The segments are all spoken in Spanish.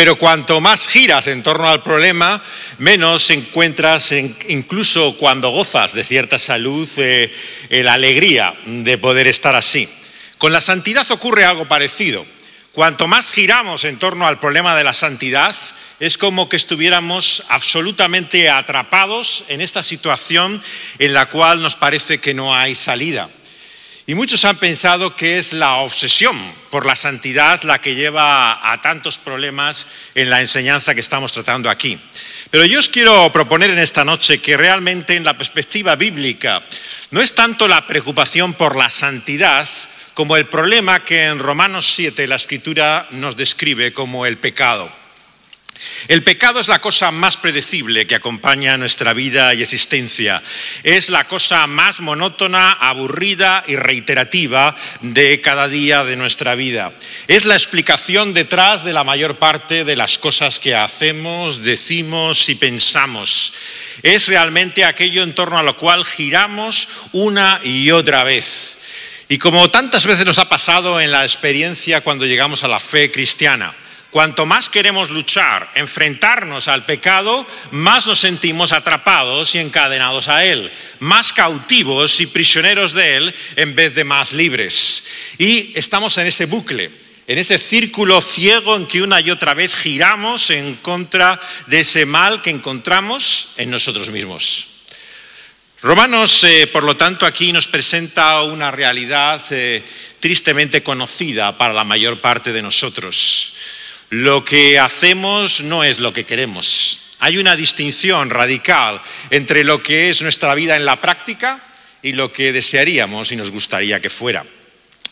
pero cuanto más giras en torno al problema, menos encuentras, incluso cuando gozas de cierta salud, eh, la alegría de poder estar así. Con la santidad ocurre algo parecido. Cuanto más giramos en torno al problema de la santidad, es como que estuviéramos absolutamente atrapados en esta situación en la cual nos parece que no hay salida. Y muchos han pensado que es la obsesión por la santidad la que lleva a tantos problemas en la enseñanza que estamos tratando aquí. Pero yo os quiero proponer en esta noche que realmente en la perspectiva bíblica no es tanto la preocupación por la santidad como el problema que en Romanos 7 la escritura nos describe como el pecado. El pecado es la cosa más predecible que acompaña nuestra vida y existencia. Es la cosa más monótona, aburrida y reiterativa de cada día de nuestra vida. Es la explicación detrás de la mayor parte de las cosas que hacemos, decimos y pensamos. Es realmente aquello en torno a lo cual giramos una y otra vez. Y como tantas veces nos ha pasado en la experiencia cuando llegamos a la fe cristiana, Cuanto más queremos luchar, enfrentarnos al pecado, más nos sentimos atrapados y encadenados a él, más cautivos y prisioneros de él en vez de más libres. Y estamos en ese bucle, en ese círculo ciego en que una y otra vez giramos en contra de ese mal que encontramos en nosotros mismos. Romanos, eh, por lo tanto, aquí nos presenta una realidad eh, tristemente conocida para la mayor parte de nosotros. Lo que hacemos no es lo que queremos. Hay una distinción radical entre lo que es nuestra vida en la práctica y lo que desearíamos y nos gustaría que fuera.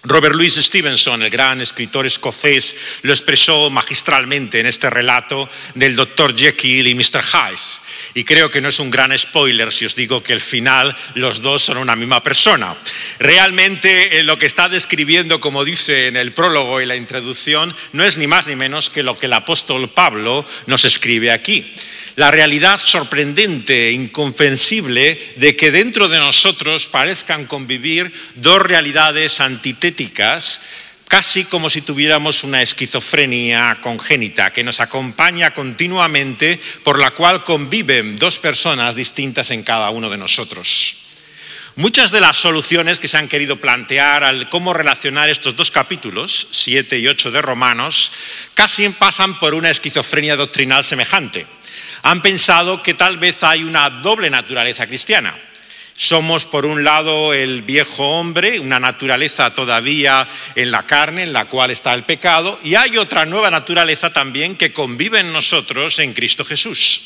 Robert Louis Stevenson, el gran escritor escocés, lo expresó magistralmente en este relato del Dr. Jekyll y Mr. Hyde. Y creo que no es un gran spoiler si os digo que al final los dos son una misma persona. Realmente eh, lo que está describiendo, como dice en el prólogo y la introducción, no es ni más ni menos que lo que el apóstol Pablo nos escribe aquí la realidad sorprendente, inconfensible, de que dentro de nosotros parezcan convivir dos realidades antitéticas, casi como si tuviéramos una esquizofrenia congénita que nos acompaña continuamente, por la cual conviven dos personas distintas en cada uno de nosotros. Muchas de las soluciones que se han querido plantear al cómo relacionar estos dos capítulos, 7 y 8 de Romanos, casi pasan por una esquizofrenia doctrinal semejante han pensado que tal vez hay una doble naturaleza cristiana. Somos, por un lado, el viejo hombre, una naturaleza todavía en la carne, en la cual está el pecado, y hay otra nueva naturaleza también que convive en nosotros en Cristo Jesús.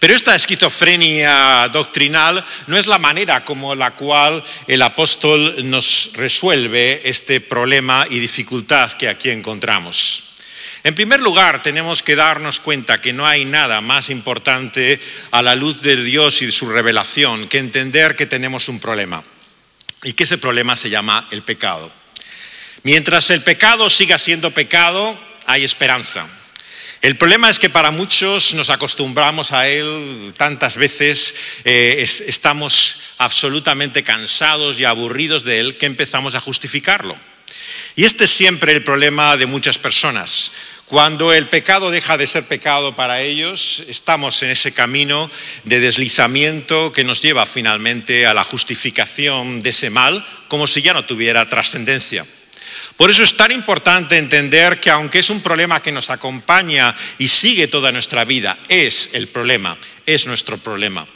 Pero esta esquizofrenia doctrinal no es la manera como la cual el apóstol nos resuelve este problema y dificultad que aquí encontramos. En primer lugar, tenemos que darnos cuenta que no hay nada más importante a la luz de Dios y de su revelación que entender que tenemos un problema y que ese problema se llama el pecado. Mientras el pecado siga siendo pecado, hay esperanza. El problema es que para muchos nos acostumbramos a él tantas veces, eh, estamos absolutamente cansados y aburridos de él que empezamos a justificarlo. Y este es siempre el problema de muchas personas. Cuando el pecado deja de ser pecado para ellos, estamos en ese camino de deslizamiento que nos lleva finalmente a la justificación de ese mal, como si ya no tuviera trascendencia. Por eso es tan importante entender que aunque es un problema que nos acompaña y sigue toda nuestra vida, es el problema, es nuestro problema.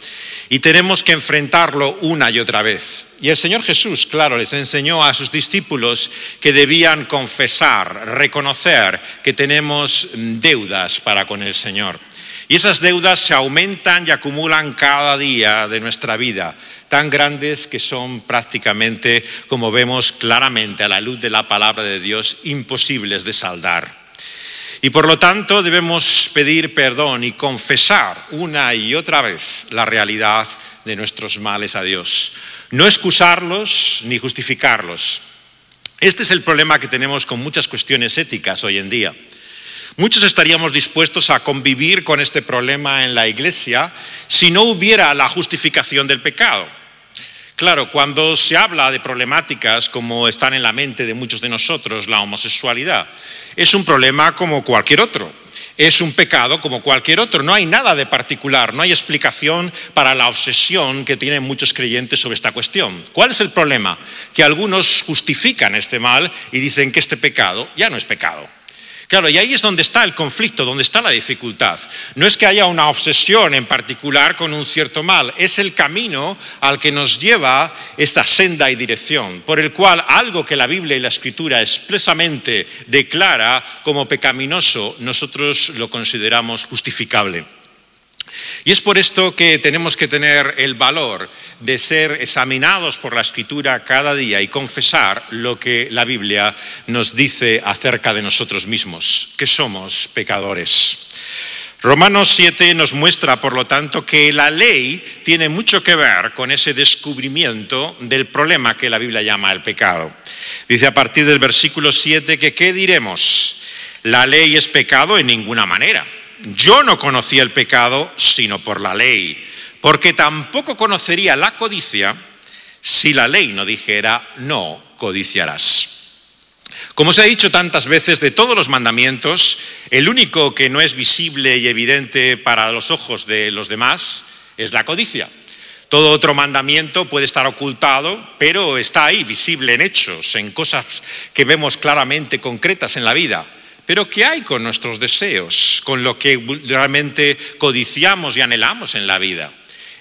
Y tenemos que enfrentarlo una y otra vez. Y el Señor Jesús, claro, les enseñó a sus discípulos que debían confesar, reconocer que tenemos deudas para con el Señor. Y esas deudas se aumentan y acumulan cada día de nuestra vida, tan grandes que son prácticamente, como vemos claramente a la luz de la palabra de Dios, imposibles de saldar. Y por lo tanto debemos pedir perdón y confesar una y otra vez la realidad de nuestros males a Dios. No excusarlos ni justificarlos. Este es el problema que tenemos con muchas cuestiones éticas hoy en día. Muchos estaríamos dispuestos a convivir con este problema en la iglesia si no hubiera la justificación del pecado. Claro, cuando se habla de problemáticas como están en la mente de muchos de nosotros, la homosexualidad, es un problema como cualquier otro. Es un pecado como cualquier otro. No hay nada de particular, no hay explicación para la obsesión que tienen muchos creyentes sobre esta cuestión. ¿Cuál es el problema? Que algunos justifican este mal y dicen que este pecado ya no es pecado. Claro, y ahí es donde está el conflicto, donde está la dificultad. No es que haya una obsesión en particular con un cierto mal, es el camino al que nos lleva esta senda y dirección, por el cual algo que la Biblia y la Escritura expresamente declara como pecaminoso, nosotros lo consideramos justificable. Y es por esto que tenemos que tener el valor de ser examinados por la escritura cada día y confesar lo que la Biblia nos dice acerca de nosotros mismos, que somos pecadores. Romanos 7 nos muestra, por lo tanto, que la ley tiene mucho que ver con ese descubrimiento del problema que la Biblia llama el pecado. Dice a partir del versículo 7 que ¿qué diremos? La ley es pecado en ninguna manera yo no conocía el pecado sino por la ley, porque tampoco conocería la codicia si la ley no dijera no codiciarás. Como se ha dicho tantas veces, de todos los mandamientos, el único que no es visible y evidente para los ojos de los demás es la codicia. Todo otro mandamiento puede estar ocultado, pero está ahí, visible en hechos, en cosas que vemos claramente concretas en la vida. Pero ¿qué hay con nuestros deseos, con lo que realmente codiciamos y anhelamos en la vida?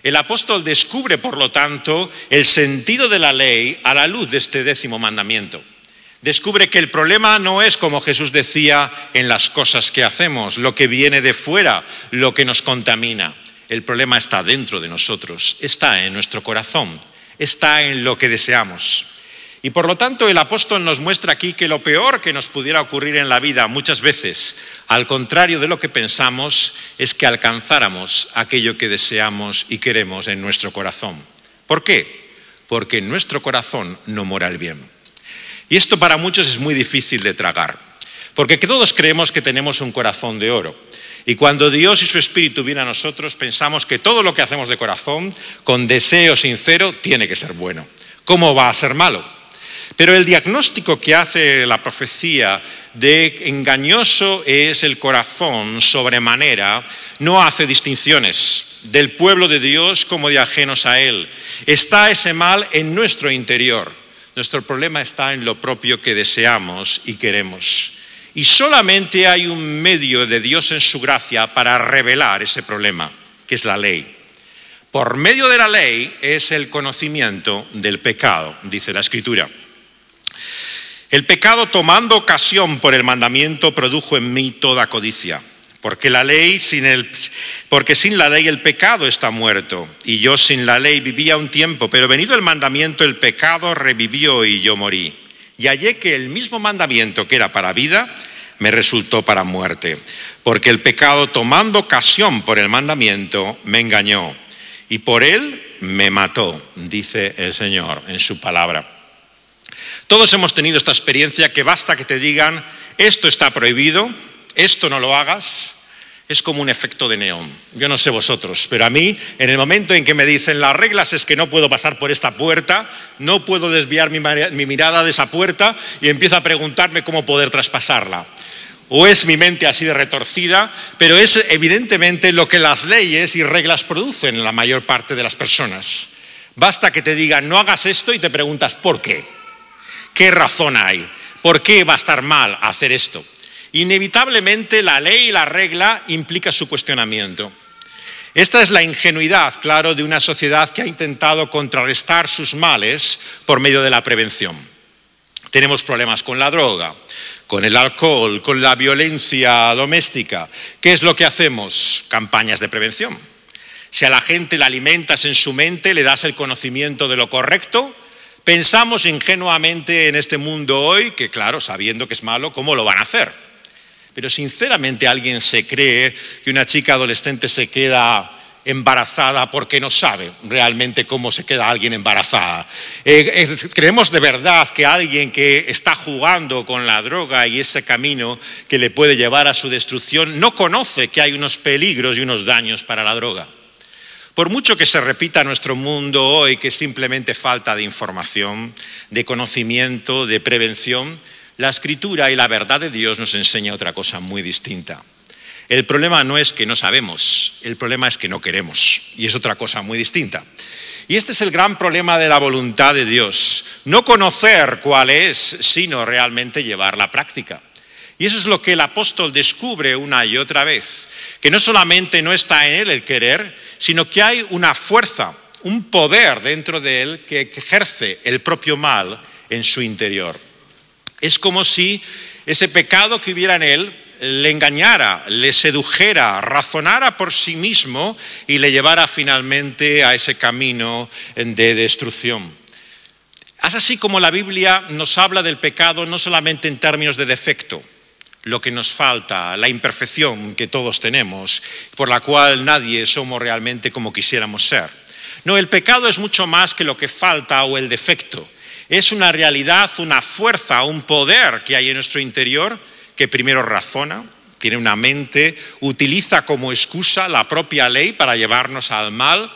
El apóstol descubre, por lo tanto, el sentido de la ley a la luz de este décimo mandamiento. Descubre que el problema no es, como Jesús decía, en las cosas que hacemos, lo que viene de fuera, lo que nos contamina. El problema está dentro de nosotros, está en nuestro corazón, está en lo que deseamos. Y por lo tanto el apóstol nos muestra aquí que lo peor que nos pudiera ocurrir en la vida muchas veces, al contrario de lo que pensamos, es que alcanzáramos aquello que deseamos y queremos en nuestro corazón. ¿Por qué? Porque en nuestro corazón no mora el bien. Y esto para muchos es muy difícil de tragar, porque todos creemos que tenemos un corazón de oro. Y cuando Dios y su Espíritu vienen a nosotros, pensamos que todo lo que hacemos de corazón, con deseo sincero, tiene que ser bueno. ¿Cómo va a ser malo? Pero el diagnóstico que hace la profecía de engañoso es el corazón sobremanera no hace distinciones del pueblo de Dios como de ajenos a Él. Está ese mal en nuestro interior. Nuestro problema está en lo propio que deseamos y queremos. Y solamente hay un medio de Dios en su gracia para revelar ese problema, que es la ley. Por medio de la ley es el conocimiento del pecado, dice la Escritura. El pecado tomando ocasión por el mandamiento produjo en mí toda codicia, porque la ley sin el, porque sin la ley el pecado está muerto, y yo sin la ley vivía un tiempo, pero venido el mandamiento el pecado revivió y yo morí. Y hallé que el mismo mandamiento que era para vida me resultó para muerte, porque el pecado tomando ocasión por el mandamiento me engañó y por él me mató, dice el Señor en su palabra. Todos hemos tenido esta experiencia que basta que te digan, esto está prohibido, esto no lo hagas, es como un efecto de neón. Yo no sé vosotros, pero a mí, en el momento en que me dicen las reglas es que no puedo pasar por esta puerta, no puedo desviar mi, mirada de esa puerta y empiezo a preguntarme cómo poder traspasarla. O es mi mente así de retorcida, pero es evidentemente lo que las leyes y reglas producen en la mayor parte de las personas. Basta que te digan, no hagas esto y te preguntas, ¿por qué? ¿Qué razón hay? ¿Por qué va a estar mal hacer esto? Inevitablemente la ley y la regla implica su cuestionamiento. Esta es la ingenuidad, claro, de una sociedad que ha intentado contrarrestar sus males por medio de la prevención. Tenemos problemas con la droga, con el alcohol, con la violencia doméstica. ¿Qué es lo que hacemos? Campañas de prevención. Si a la gente la alimentas en su mente, le das el conocimiento de lo correcto, Pensamos ingenuamente en este mundo hoy que, claro, sabiendo que es malo, ¿cómo lo van a hacer? Pero sinceramente alguien se cree que una chica adolescente se queda embarazada porque no sabe realmente cómo se queda alguien embarazada. Eh, creemos de verdad que alguien que está jugando con la droga y ese camino que le puede llevar a su destrucción no conoce que hay unos peligros y unos daños para la droga. Por mucho que se repita nuestro mundo hoy que es simplemente falta de información, de conocimiento, de prevención, la escritura y la verdad de Dios nos enseña otra cosa muy distinta. El problema no es que no sabemos, el problema es que no queremos, y es otra cosa muy distinta. Y este es el gran problema de la voluntad de Dios, no conocer cuál es, sino realmente llevar la práctica. Y eso es lo que el apóstol descubre una y otra vez, que no solamente no está en él el querer, sino que hay una fuerza, un poder dentro de él que ejerce el propio mal en su interior. Es como si ese pecado que hubiera en él le engañara, le sedujera, razonara por sí mismo y le llevara finalmente a ese camino de destrucción. Es así como la Biblia nos habla del pecado no solamente en términos de defecto, lo que nos falta, la imperfección que todos tenemos, por la cual nadie somos realmente como quisiéramos ser. No, el pecado es mucho más que lo que falta o el defecto. Es una realidad, una fuerza, un poder que hay en nuestro interior que primero razona, tiene una mente, utiliza como excusa la propia ley para llevarnos al mal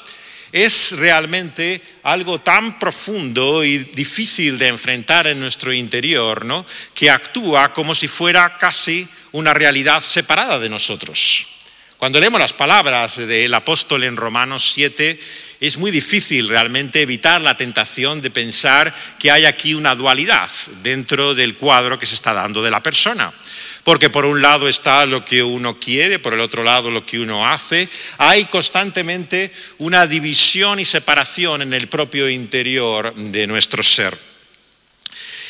es realmente algo tan profundo y difícil de enfrentar en nuestro interior, ¿no? que actúa como si fuera casi una realidad separada de nosotros. Cuando leemos las palabras del apóstol en Romanos 7, es muy difícil realmente evitar la tentación de pensar que hay aquí una dualidad dentro del cuadro que se está dando de la persona porque por un lado está lo que uno quiere, por el otro lado lo que uno hace. Hay constantemente una división y separación en el propio interior de nuestro ser.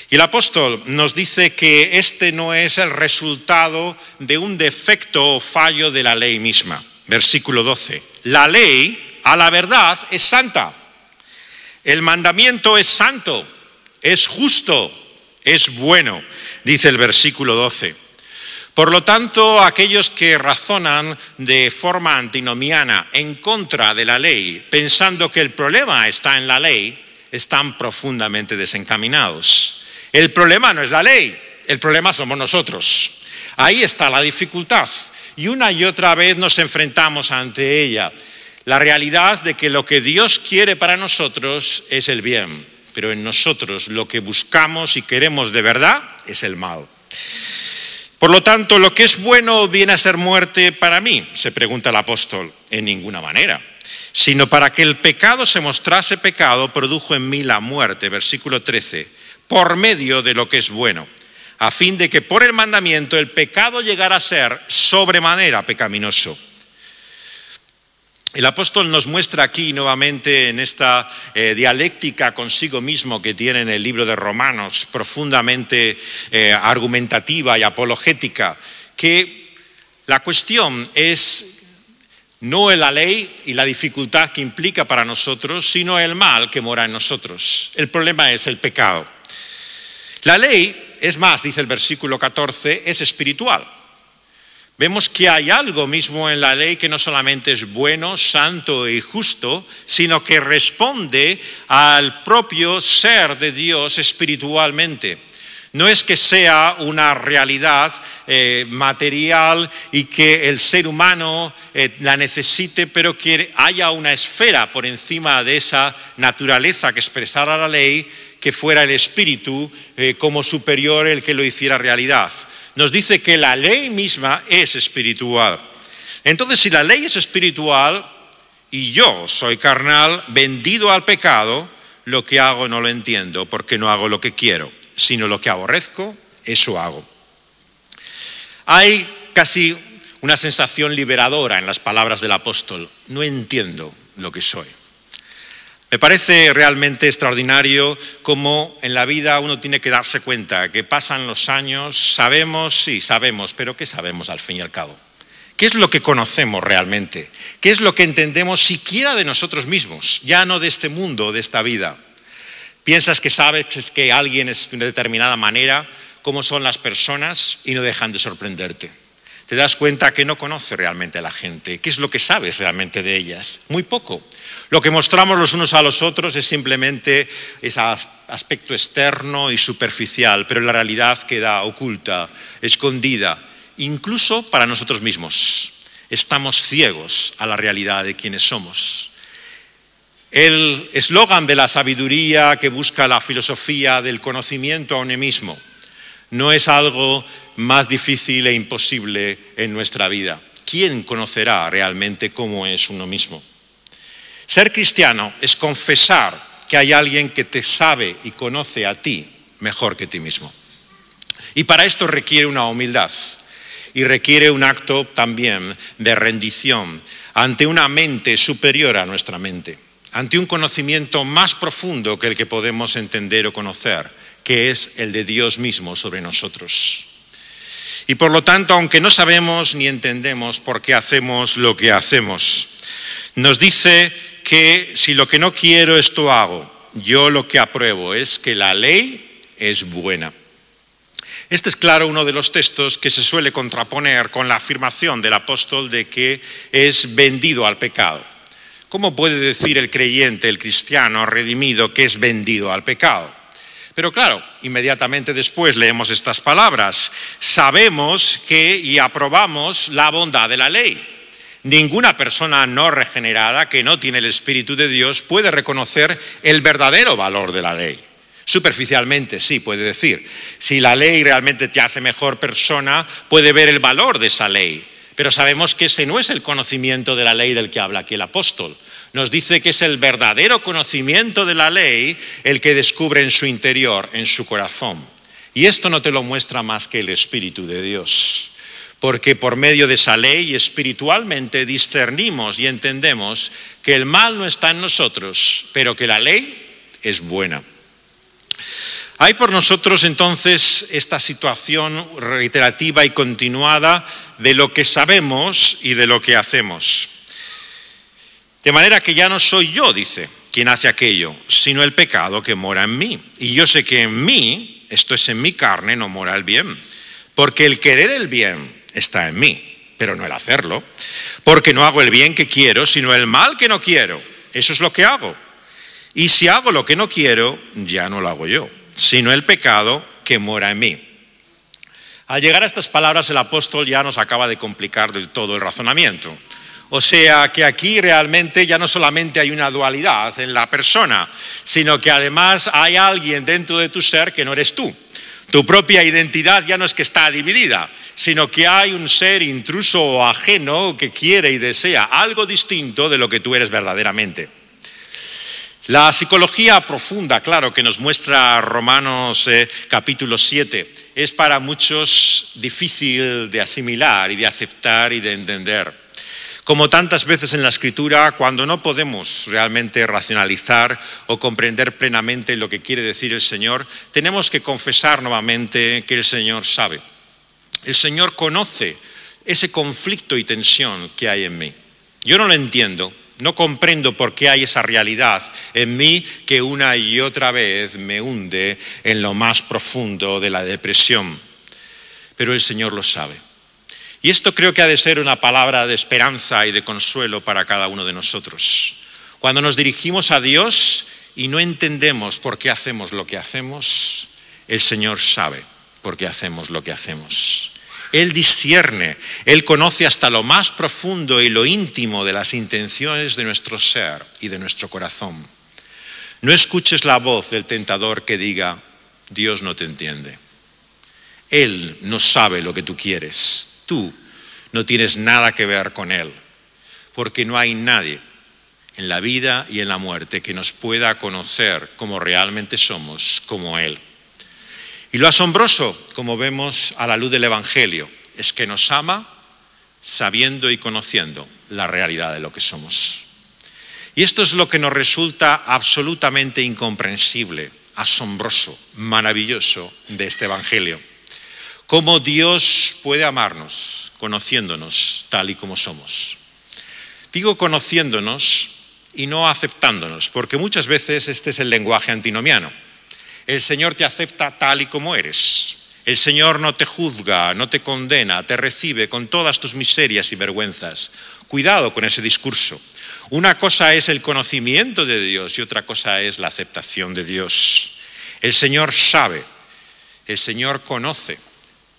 Y el apóstol nos dice que este no es el resultado de un defecto o fallo de la ley misma. Versículo 12. La ley, a la verdad, es santa. El mandamiento es santo, es justo, es bueno, dice el versículo 12. Por lo tanto, aquellos que razonan de forma antinomiana en contra de la ley, pensando que el problema está en la ley, están profundamente desencaminados. El problema no es la ley, el problema somos nosotros. Ahí está la dificultad. Y una y otra vez nos enfrentamos ante ella. La realidad de que lo que Dios quiere para nosotros es el bien, pero en nosotros lo que buscamos y queremos de verdad es el mal. Por lo tanto, ¿lo que es bueno viene a ser muerte para mí? Se pregunta el apóstol. En ninguna manera. Sino para que el pecado se mostrase pecado, produjo en mí la muerte, versículo 13, por medio de lo que es bueno, a fin de que por el mandamiento el pecado llegara a ser sobremanera pecaminoso. El apóstol nos muestra aquí nuevamente en esta eh, dialéctica consigo mismo que tiene en el libro de Romanos, profundamente eh, argumentativa y apologética, que la cuestión es no la ley y la dificultad que implica para nosotros, sino el mal que mora en nosotros. El problema es el pecado. La ley, es más, dice el versículo 14, es espiritual. Vemos que hay algo mismo en la ley que no solamente es bueno, santo y justo, sino que responde al propio ser de Dios espiritualmente. No es que sea una realidad eh, material y que el ser humano eh, la necesite, pero que haya una esfera por encima de esa naturaleza que expresara la ley, que fuera el espíritu eh, como superior el que lo hiciera realidad nos dice que la ley misma es espiritual. Entonces, si la ley es espiritual y yo soy carnal, vendido al pecado, lo que hago no lo entiendo porque no hago lo que quiero, sino lo que aborrezco, eso hago. Hay casi una sensación liberadora en las palabras del apóstol. No entiendo lo que soy. Me parece realmente extraordinario cómo en la vida uno tiene que darse cuenta que pasan los años, sabemos, sí, sabemos, pero ¿qué sabemos al fin y al cabo? ¿Qué es lo que conocemos realmente? ¿Qué es lo que entendemos siquiera de nosotros mismos, ya no de este mundo, de esta vida? Piensas que sabes que alguien es de una determinada manera, cómo son las personas y no dejan de sorprenderte. Te das cuenta que no conoces realmente a la gente, qué es lo que sabes realmente de ellas, muy poco. Lo que mostramos los unos a los otros es simplemente ese aspecto externo y superficial, pero la realidad queda oculta, escondida, incluso para nosotros mismos. Estamos ciegos a la realidad de quienes somos. El eslogan de la sabiduría que busca la filosofía del conocimiento a uno mismo no es algo más difícil e imposible en nuestra vida. ¿Quién conocerá realmente cómo es uno mismo? Ser cristiano es confesar que hay alguien que te sabe y conoce a ti mejor que ti mismo. Y para esto requiere una humildad y requiere un acto también de rendición ante una mente superior a nuestra mente, ante un conocimiento más profundo que el que podemos entender o conocer, que es el de Dios mismo sobre nosotros. Y por lo tanto, aunque no sabemos ni entendemos por qué hacemos lo que hacemos, nos dice que si lo que no quiero esto hago, yo lo que apruebo es que la ley es buena. Este es, claro, uno de los textos que se suele contraponer con la afirmación del apóstol de que es vendido al pecado. ¿Cómo puede decir el creyente, el cristiano redimido, que es vendido al pecado? Pero claro, inmediatamente después leemos estas palabras. Sabemos que y aprobamos la bondad de la ley. Ninguna persona no regenerada que no tiene el Espíritu de Dios puede reconocer el verdadero valor de la ley. Superficialmente sí, puede decir. Si la ley realmente te hace mejor persona, puede ver el valor de esa ley. Pero sabemos que ese no es el conocimiento de la ley del que habla aquí el apóstol. Nos dice que es el verdadero conocimiento de la ley el que descubre en su interior, en su corazón. Y esto no te lo muestra más que el Espíritu de Dios. Porque por medio de esa ley espiritualmente discernimos y entendemos que el mal no está en nosotros, pero que la ley es buena. Hay por nosotros entonces esta situación reiterativa y continuada de lo que sabemos y de lo que hacemos. De manera que ya no soy yo, dice, quien hace aquello, sino el pecado que mora en mí. Y yo sé que en mí, esto es en mi carne, no mora el bien. Porque el querer el bien está en mí, pero no el hacerlo. Porque no hago el bien que quiero, sino el mal que no quiero. Eso es lo que hago. Y si hago lo que no quiero, ya no lo hago yo, sino el pecado que mora en mí. Al llegar a estas palabras el apóstol ya nos acaba de complicar del todo el razonamiento. O sea que aquí realmente ya no solamente hay una dualidad en la persona, sino que además hay alguien dentro de tu ser que no eres tú. Tu propia identidad ya no es que está dividida, sino que hay un ser intruso o ajeno que quiere y desea algo distinto de lo que tú eres verdaderamente. La psicología profunda, claro, que nos muestra Romanos eh, capítulo 7, es para muchos difícil de asimilar y de aceptar y de entender. Como tantas veces en la escritura, cuando no podemos realmente racionalizar o comprender plenamente lo que quiere decir el Señor, tenemos que confesar nuevamente que el Señor sabe. El Señor conoce ese conflicto y tensión que hay en mí. Yo no lo entiendo, no comprendo por qué hay esa realidad en mí que una y otra vez me hunde en lo más profundo de la depresión. Pero el Señor lo sabe. Y esto creo que ha de ser una palabra de esperanza y de consuelo para cada uno de nosotros. Cuando nos dirigimos a Dios y no entendemos por qué hacemos lo que hacemos, el Señor sabe por qué hacemos lo que hacemos. Él discierne, Él conoce hasta lo más profundo y lo íntimo de las intenciones de nuestro ser y de nuestro corazón. No escuches la voz del tentador que diga, Dios no te entiende. Él no sabe lo que tú quieres. Tú no tienes nada que ver con Él, porque no hay nadie en la vida y en la muerte que nos pueda conocer como realmente somos, como Él. Y lo asombroso, como vemos a la luz del Evangelio, es que nos ama sabiendo y conociendo la realidad de lo que somos. Y esto es lo que nos resulta absolutamente incomprensible, asombroso, maravilloso de este Evangelio. Cómo Dios puede amarnos conociéndonos tal y como somos. Digo conociéndonos y no aceptándonos, porque muchas veces este es el lenguaje antinomiano el Señor te acepta tal y como eres. El Señor no te juzga, no te condena, te recibe con todas tus miserias y vergüenzas. Cuidado con ese discurso. Una cosa es el conocimiento de Dios y otra cosa es la aceptación de Dios. El Señor sabe, el Señor conoce,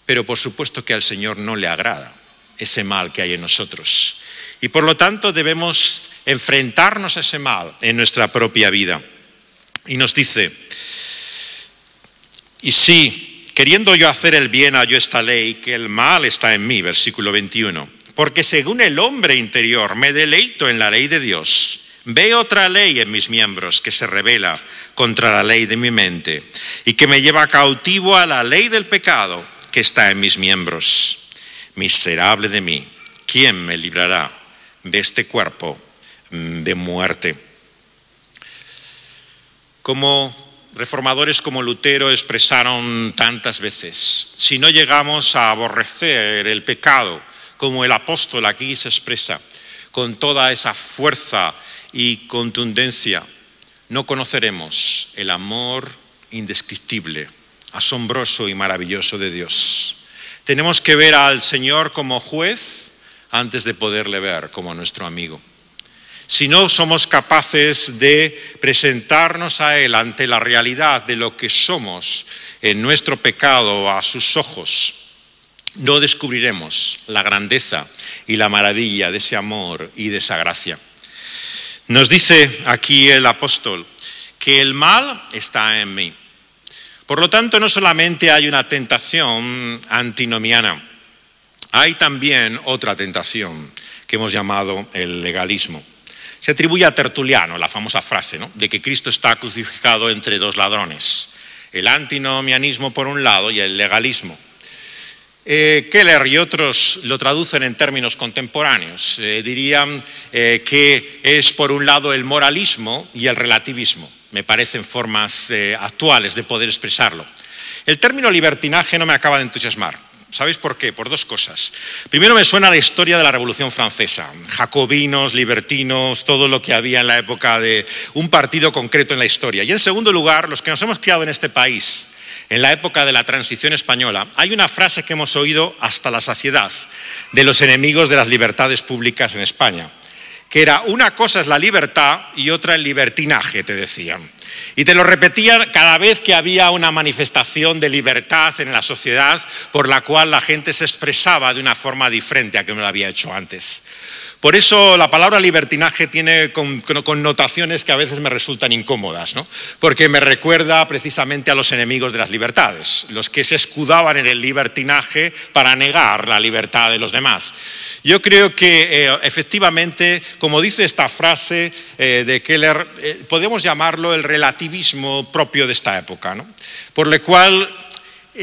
pero por supuesto que al Señor no le agrada ese mal que hay en nosotros. Y por lo tanto debemos enfrentarnos a ese mal en nuestra propia vida. Y nos dice, y si, queriendo yo hacer el bien, hallo esta ley, que el mal está en mí, versículo 21, porque según el hombre interior me deleito en la ley de Dios, veo otra ley en mis miembros que se revela contra la ley de mi mente y que me lleva cautivo a la ley del pecado que está en mis miembros. Miserable de mí, ¿quién me librará de este cuerpo de muerte? Como reformadores como Lutero expresaron tantas veces, si no llegamos a aborrecer el pecado, como el apóstol aquí se expresa, con toda esa fuerza y contundencia, no conoceremos el amor indescriptible, asombroso y maravilloso de Dios. Tenemos que ver al Señor como juez antes de poderle ver como nuestro amigo. Si no somos capaces de presentarnos a Él ante la realidad de lo que somos en nuestro pecado a sus ojos, no descubriremos la grandeza y la maravilla de ese amor y de esa gracia. Nos dice aquí el apóstol que el mal está en mí. Por lo tanto, no solamente hay una tentación antinomiana, hay también otra tentación que hemos llamado el legalismo. Se atribuye a Tertuliano la famosa frase de que Cristo está crucificado entre dos ladrones, el antinomianismo por un lado y el legalismo. Eh, Keller y otros lo traducen en términos contemporáneos. Eh, dirían eh, que es por un lado el moralismo y el relativismo. Me parecen formas actuales de poder expresarlo. El término libertinaje no me acaba de entusiasmar. ¿Sabéis por qué? Por dos cosas. Primero me suena la historia de la Revolución Francesa, jacobinos, libertinos, todo lo que había en la época de un partido concreto en la historia. Y en segundo lugar, los que nos hemos criado en este país, en la época de la transición española, hay una frase que hemos oído hasta la saciedad de los enemigos de las libertades públicas en España, que era una cosa es la libertad y otra el libertinaje, te decían. Y te lo repetían cada vez que había una manifestación de libertad en la sociedad por la cual la gente se expresaba de una forma diferente a que no lo había hecho antes. Por eso la palabra libertinaje tiene connotaciones que a veces me resultan incómodas, ¿no? porque me recuerda precisamente a los enemigos de las libertades, los que se escudaban en el libertinaje para negar la libertad de los demás. Yo creo que eh, efectivamente, como dice esta frase eh, de Keller, eh, podemos llamarlo el relativismo propio de esta época, ¿no? por lo cual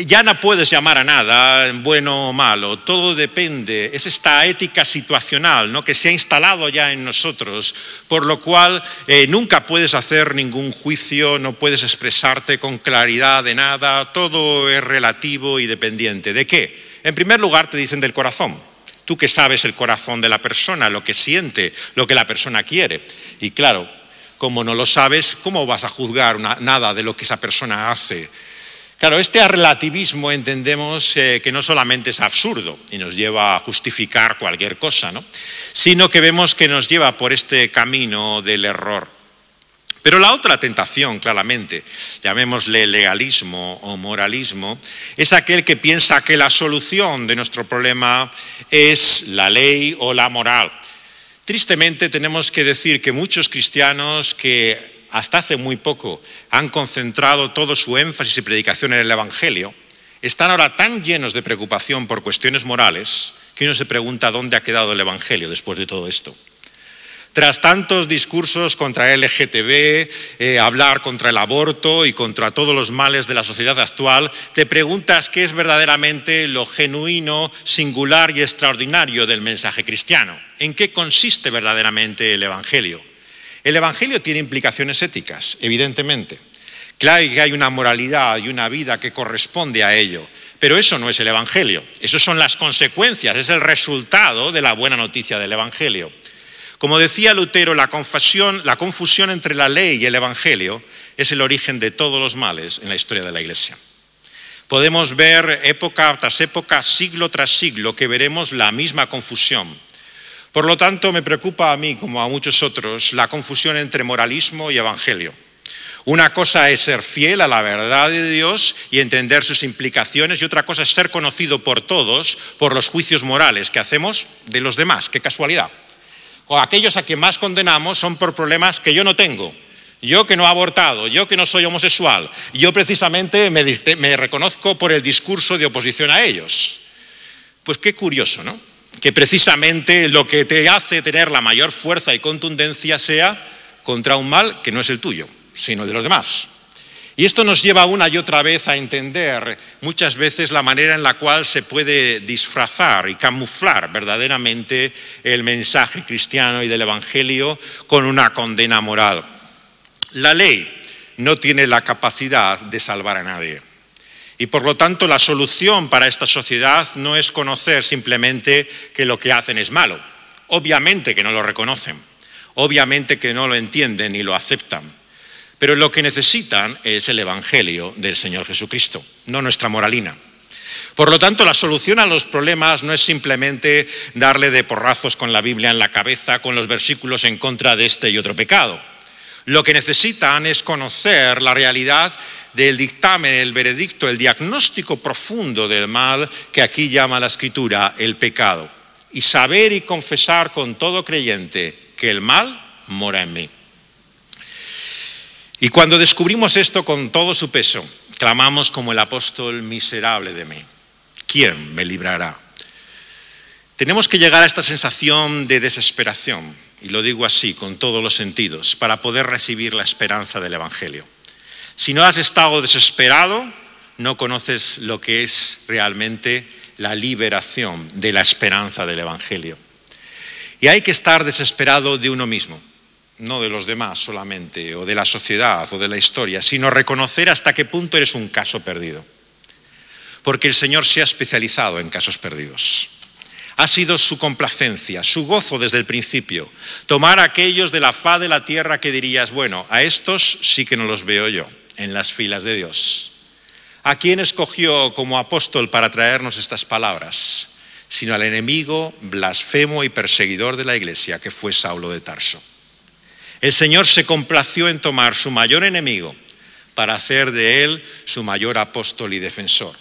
ya no puedes llamar a nada bueno o malo, todo depende, es esta ética situacional ¿no? que se ha instalado ya en nosotros, por lo cual eh, nunca puedes hacer ningún juicio, no puedes expresarte con claridad de nada, todo es relativo y dependiente. ¿De qué? En primer lugar te dicen del corazón. Tú que sabes el corazón de la persona, lo que siente, lo que la persona quiere. Y claro, como no lo sabes, ¿cómo vas a juzgar nada de lo que esa persona hace? Claro, este relativismo entendemos eh, que no solamente es absurdo y nos lleva a justificar cualquier cosa, ¿no? sino que vemos que nos lleva por este camino del error. Pero la otra tentación, claramente, llamémosle legalismo o moralismo, es aquel que piensa que la solución de nuestro problema es la ley o la moral. Tristemente tenemos que decir que muchos cristianos que hasta hace muy poco han concentrado todo su énfasis y predicación en el Evangelio, están ahora tan llenos de preocupación por cuestiones morales que uno se pregunta dónde ha quedado el Evangelio después de todo esto. Tras tantos discursos contra el LGTB, eh, hablar contra el aborto y contra todos los males de la sociedad actual, te preguntas qué es verdaderamente lo genuino, singular y extraordinario del mensaje cristiano. ¿En qué consiste verdaderamente el Evangelio? El Evangelio tiene implicaciones éticas, evidentemente. Claro que hay una moralidad y una vida que corresponde a ello, pero eso no es el Evangelio, eso son las consecuencias, es el resultado de la buena noticia del Evangelio. Como decía Lutero, la confusión, la confusión entre la ley y el Evangelio es el origen de todos los males en la historia de la Iglesia. Podemos ver época tras época, siglo tras siglo, que veremos la misma confusión por lo tanto, me preocupa a mí, como a muchos otros, la confusión entre moralismo y evangelio. Una cosa es ser fiel a la verdad de Dios y entender sus implicaciones y otra cosa es ser conocido por todos por los juicios morales que hacemos de los demás. Qué casualidad. aquellos a quien más condenamos son por problemas que yo no tengo. Yo que no he abortado, yo que no soy homosexual, yo precisamente me, me reconozco por el discurso de oposición a ellos. Pues qué curioso, ¿no? Que precisamente lo que te hace tener la mayor fuerza y contundencia sea contra un mal que no es el tuyo, sino de los demás. Y esto nos lleva una y otra vez a entender muchas veces la manera en la cual se puede disfrazar y camuflar verdaderamente el mensaje cristiano y del Evangelio con una condena moral. La ley no tiene la capacidad de salvar a nadie. Y por lo tanto la solución para esta sociedad no es conocer simplemente que lo que hacen es malo. Obviamente que no lo reconocen, obviamente que no lo entienden ni lo aceptan pero lo que necesitan es el Evangelio del Señor Jesucristo, no nuestra moralina. Por lo tanto, la solución a los problemas no es simplemente darle de porrazos con la Biblia en la cabeza, con los versículos en contra de este y otro pecado. Lo que necesitan es conocer la realidad del dictamen, el veredicto, el diagnóstico profundo del mal que aquí llama la Escritura el pecado. Y saber y confesar con todo creyente que el mal mora en mí. Y cuando descubrimos esto con todo su peso, clamamos como el apóstol miserable de mí. ¿Quién me librará? Tenemos que llegar a esta sensación de desesperación, y lo digo así, con todos los sentidos, para poder recibir la esperanza del Evangelio. Si no has estado desesperado, no conoces lo que es realmente la liberación de la esperanza del Evangelio. Y hay que estar desesperado de uno mismo no de los demás solamente, o de la sociedad, o de la historia, sino reconocer hasta qué punto eres un caso perdido. Porque el Señor se ha especializado en casos perdidos. Ha sido su complacencia, su gozo desde el principio, tomar a aquellos de la faz de la tierra que dirías, bueno, a estos sí que no los veo yo en las filas de Dios. ¿A quién escogió como apóstol para traernos estas palabras? Sino al enemigo blasfemo y perseguidor de la iglesia que fue Saulo de Tarso. El Señor se complació en tomar su mayor enemigo para hacer de él su mayor apóstol y defensor.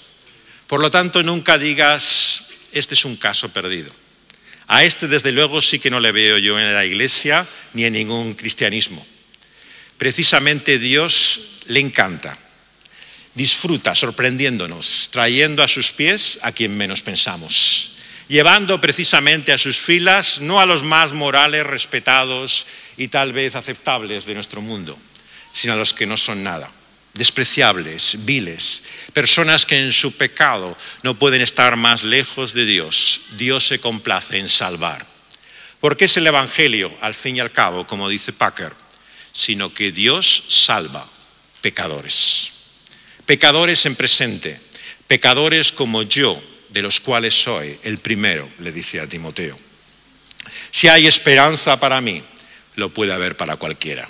Por lo tanto, nunca digas, este es un caso perdido. A este, desde luego, sí que no le veo yo en la iglesia ni en ningún cristianismo. Precisamente Dios le encanta. Disfruta sorprendiéndonos, trayendo a sus pies a quien menos pensamos, llevando precisamente a sus filas no a los más morales, respetados y tal vez aceptables de nuestro mundo, sino a los que no son nada, despreciables, viles, personas que en su pecado no pueden estar más lejos de Dios. Dios se complace en salvar. Porque es el Evangelio, al fin y al cabo, como dice Packer, sino que Dios salva pecadores. Pecadores en presente, pecadores como yo, de los cuales soy el primero, le dice a Timoteo. Si hay esperanza para mí, lo puede haber para cualquiera.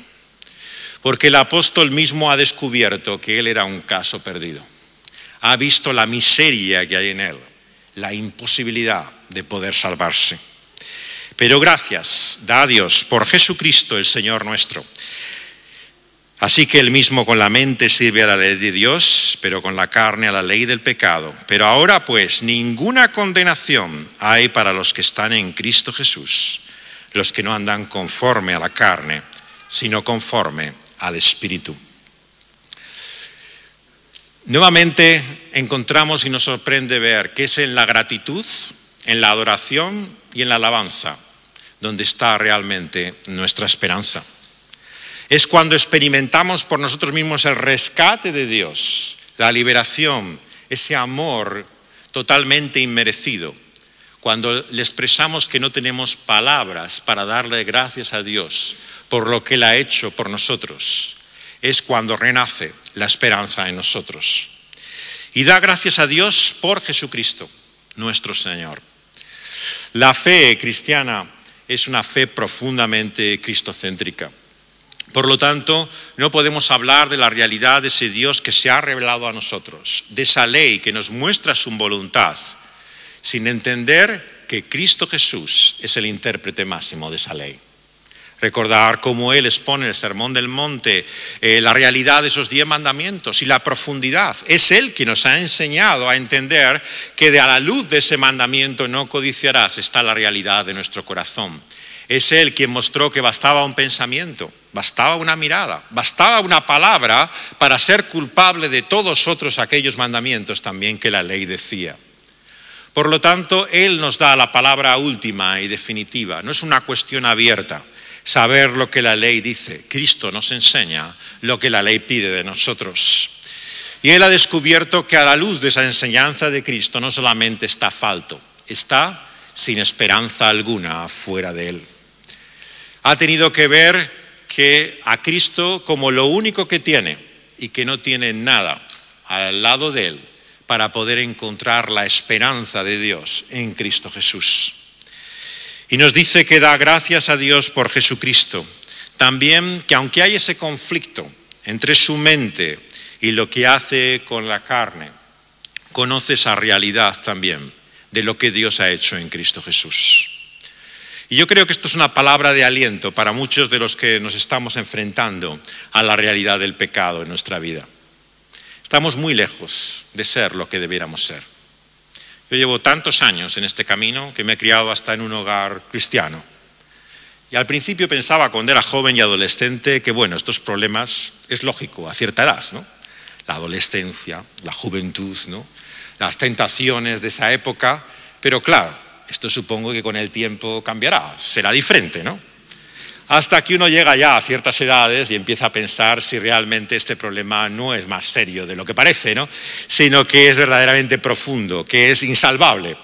Porque el apóstol mismo ha descubierto que él era un caso perdido. Ha visto la miseria que hay en él, la imposibilidad de poder salvarse. Pero gracias, da a Dios, por Jesucristo el Señor nuestro. Así que él mismo con la mente sirve a la ley de Dios, pero con la carne a la ley del pecado. Pero ahora pues ninguna condenación hay para los que están en Cristo Jesús los que no andan conforme a la carne, sino conforme al Espíritu. Nuevamente encontramos y nos sorprende ver que es en la gratitud, en la adoración y en la alabanza donde está realmente nuestra esperanza. Es cuando experimentamos por nosotros mismos el rescate de Dios, la liberación, ese amor totalmente inmerecido, cuando le expresamos que no tenemos palabras para darle gracias a Dios por lo que Él ha hecho por nosotros, es cuando renace la esperanza en nosotros. Y da gracias a Dios por Jesucristo, nuestro Señor. La fe cristiana es una fe profundamente cristocéntrica. Por lo tanto, no podemos hablar de la realidad de ese Dios que se ha revelado a nosotros, de esa ley que nos muestra su voluntad, sin entender que Cristo Jesús es el intérprete máximo de esa ley. Recordar cómo Él expone en el Sermón del Monte eh, la realidad de esos diez mandamientos y la profundidad. Es Él quien nos ha enseñado a entender que de a la luz de ese mandamiento no codiciarás está la realidad de nuestro corazón. Es Él quien mostró que bastaba un pensamiento, bastaba una mirada, bastaba una palabra para ser culpable de todos otros aquellos mandamientos también que la ley decía. Por lo tanto, Él nos da la palabra última y definitiva. No es una cuestión abierta saber lo que la ley dice. Cristo nos enseña lo que la ley pide de nosotros. Y Él ha descubierto que a la luz de esa enseñanza de Cristo no solamente está falto, está sin esperanza alguna fuera de Él. Ha tenido que ver que a Cristo como lo único que tiene y que no tiene nada al lado de Él para poder encontrar la esperanza de Dios en Cristo Jesús. Y nos dice que da gracias a Dios por Jesucristo. También que aunque hay ese conflicto entre su mente y lo que hace con la carne, conoce esa realidad también de lo que Dios ha hecho en Cristo Jesús. Y yo creo que esto es una palabra de aliento para muchos de los que nos estamos enfrentando a la realidad del pecado en nuestra vida. Estamos muy lejos de ser lo que debiéramos ser. Yo llevo tantos años en este camino que me he criado hasta en un hogar cristiano. Y al principio pensaba cuando era joven y adolescente que, bueno, estos problemas es lógico a cierta edad, ¿no? La adolescencia, la juventud, ¿no? Las tentaciones de esa época. Pero claro, esto supongo que con el tiempo cambiará, será diferente, ¿no? hasta que uno llega ya a ciertas edades y empieza a pensar si realmente este problema no es más serio de lo que parece, ¿no? sino que es verdaderamente profundo, que es insalvable,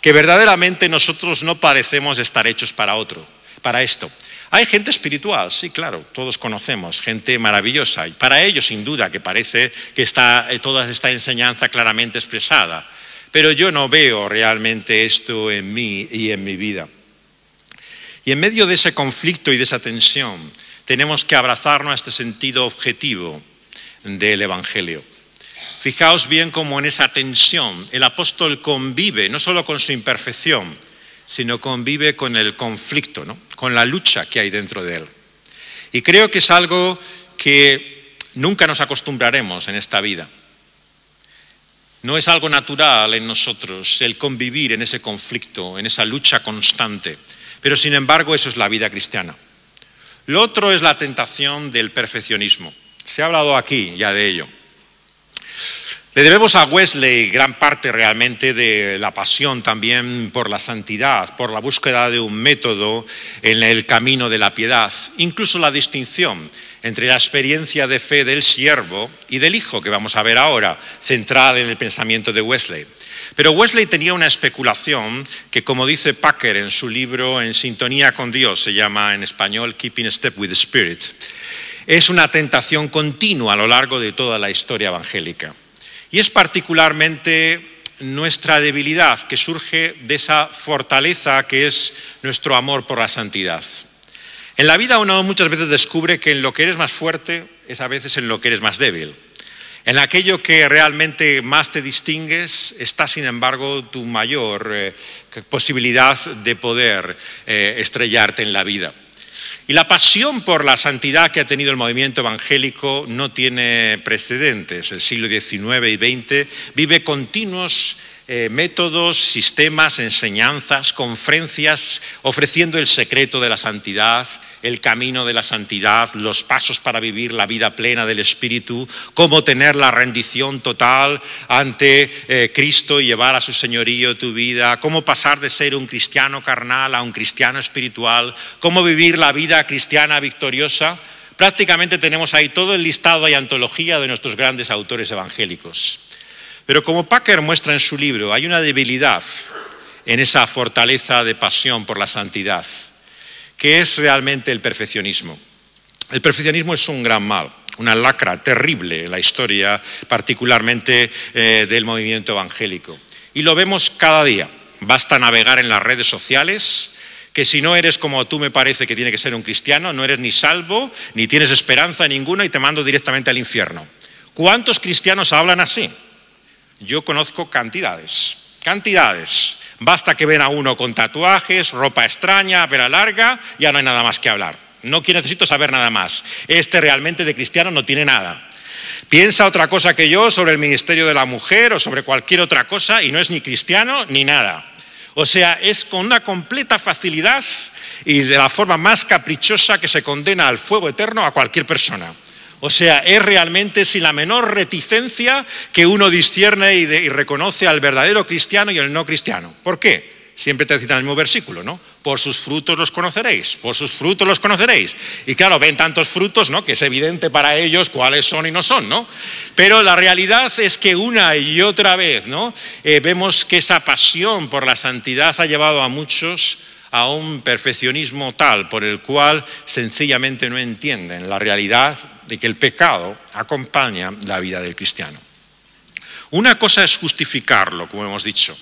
que verdaderamente nosotros no parecemos estar hechos para otro, para esto. Hay gente espiritual, sí, claro, todos conocemos, gente maravillosa, y para ellos sin duda que parece que está eh, toda esta enseñanza claramente expresada, pero yo no veo realmente esto en mí y en mi vida. Y en medio de ese conflicto y de esa tensión, tenemos que abrazarnos a este sentido objetivo del Evangelio. Fijaos bien cómo en esa tensión el apóstol convive no solo con su imperfección, sino convive con el conflicto, con la lucha que hay dentro de él. Y creo que es algo que nunca nos acostumbraremos en esta vida. No es algo natural en nosotros el convivir en ese conflicto, en esa lucha constante. Pero sin embargo eso es la vida cristiana. Lo otro es la tentación del perfeccionismo. Se ha hablado aquí ya de ello. Le debemos a Wesley gran parte realmente de la pasión también por la santidad, por la búsqueda de un método en el camino de la piedad, incluso la distinción entre la experiencia de fe del siervo y del hijo, que vamos a ver ahora, central en el pensamiento de Wesley. Pero Wesley tenía una especulación que, como dice Packer en su libro En sintonía con Dios, se llama en español Keeping Step with the Spirit, es una tentación continua a lo largo de toda la historia evangélica. Y es particularmente nuestra debilidad que surge de esa fortaleza que es nuestro amor por la santidad. En la vida uno muchas veces descubre que en lo que eres más fuerte es a veces en lo que eres más débil. En aquello que realmente más te distingues está, sin embargo, tu mayor eh, posibilidad de poder eh, estrellarte en la vida. Y la pasión por la santidad que ha tenido el movimiento evangélico no tiene precedentes. El siglo XIX y XX vive continuos eh, métodos, sistemas, enseñanzas, conferencias, ofreciendo el secreto de la santidad, el camino de la santidad, los pasos para vivir la vida plena del Espíritu, cómo tener la rendición total ante eh, Cristo y llevar a su señorío tu vida, cómo pasar de ser un cristiano carnal a un cristiano espiritual, cómo vivir la vida cristiana victoriosa. Prácticamente tenemos ahí todo el listado y antología de nuestros grandes autores evangélicos. Pero como Packer muestra en su libro, hay una debilidad en esa fortaleza de pasión por la santidad, que es realmente el perfeccionismo. El perfeccionismo es un gran mal, una lacra terrible en la historia, particularmente eh, del movimiento evangélico. Y lo vemos cada día. Basta navegar en las redes sociales, que si no eres como tú me parece que tiene que ser un cristiano, no eres ni salvo, ni tienes esperanza ninguna y te mando directamente al infierno. ¿Cuántos cristianos hablan así? Yo conozco cantidades, cantidades. Basta que ven a uno con tatuajes, ropa extraña, vera larga, ya no hay nada más que hablar. No necesito saber nada más. Este realmente de cristiano no tiene nada. Piensa otra cosa que yo sobre el ministerio de la mujer o sobre cualquier otra cosa y no es ni cristiano ni nada. O sea, es con una completa facilidad y de la forma más caprichosa que se condena al fuego eterno a cualquier persona. O sea, es realmente sin la menor reticencia que uno discierne y, reconoce al verdadero cristiano y al no cristiano. ¿Por qué? Siempre te citan el mismo versículo, ¿no? Por sus frutos los conoceréis, por sus frutos los conoceréis. Y claro, ven tantos frutos, ¿no? Que es evidente para ellos cuáles son y no son, ¿no? Pero la realidad es que una y otra vez, ¿no? Eh, vemos que esa pasión por la santidad ha llevado a muchos a un perfeccionismo tal por el cual sencillamente no entienden la realidad de que el pecado acompaña la vida del cristiano. Una cosa es justificarlo, como hemos dicho,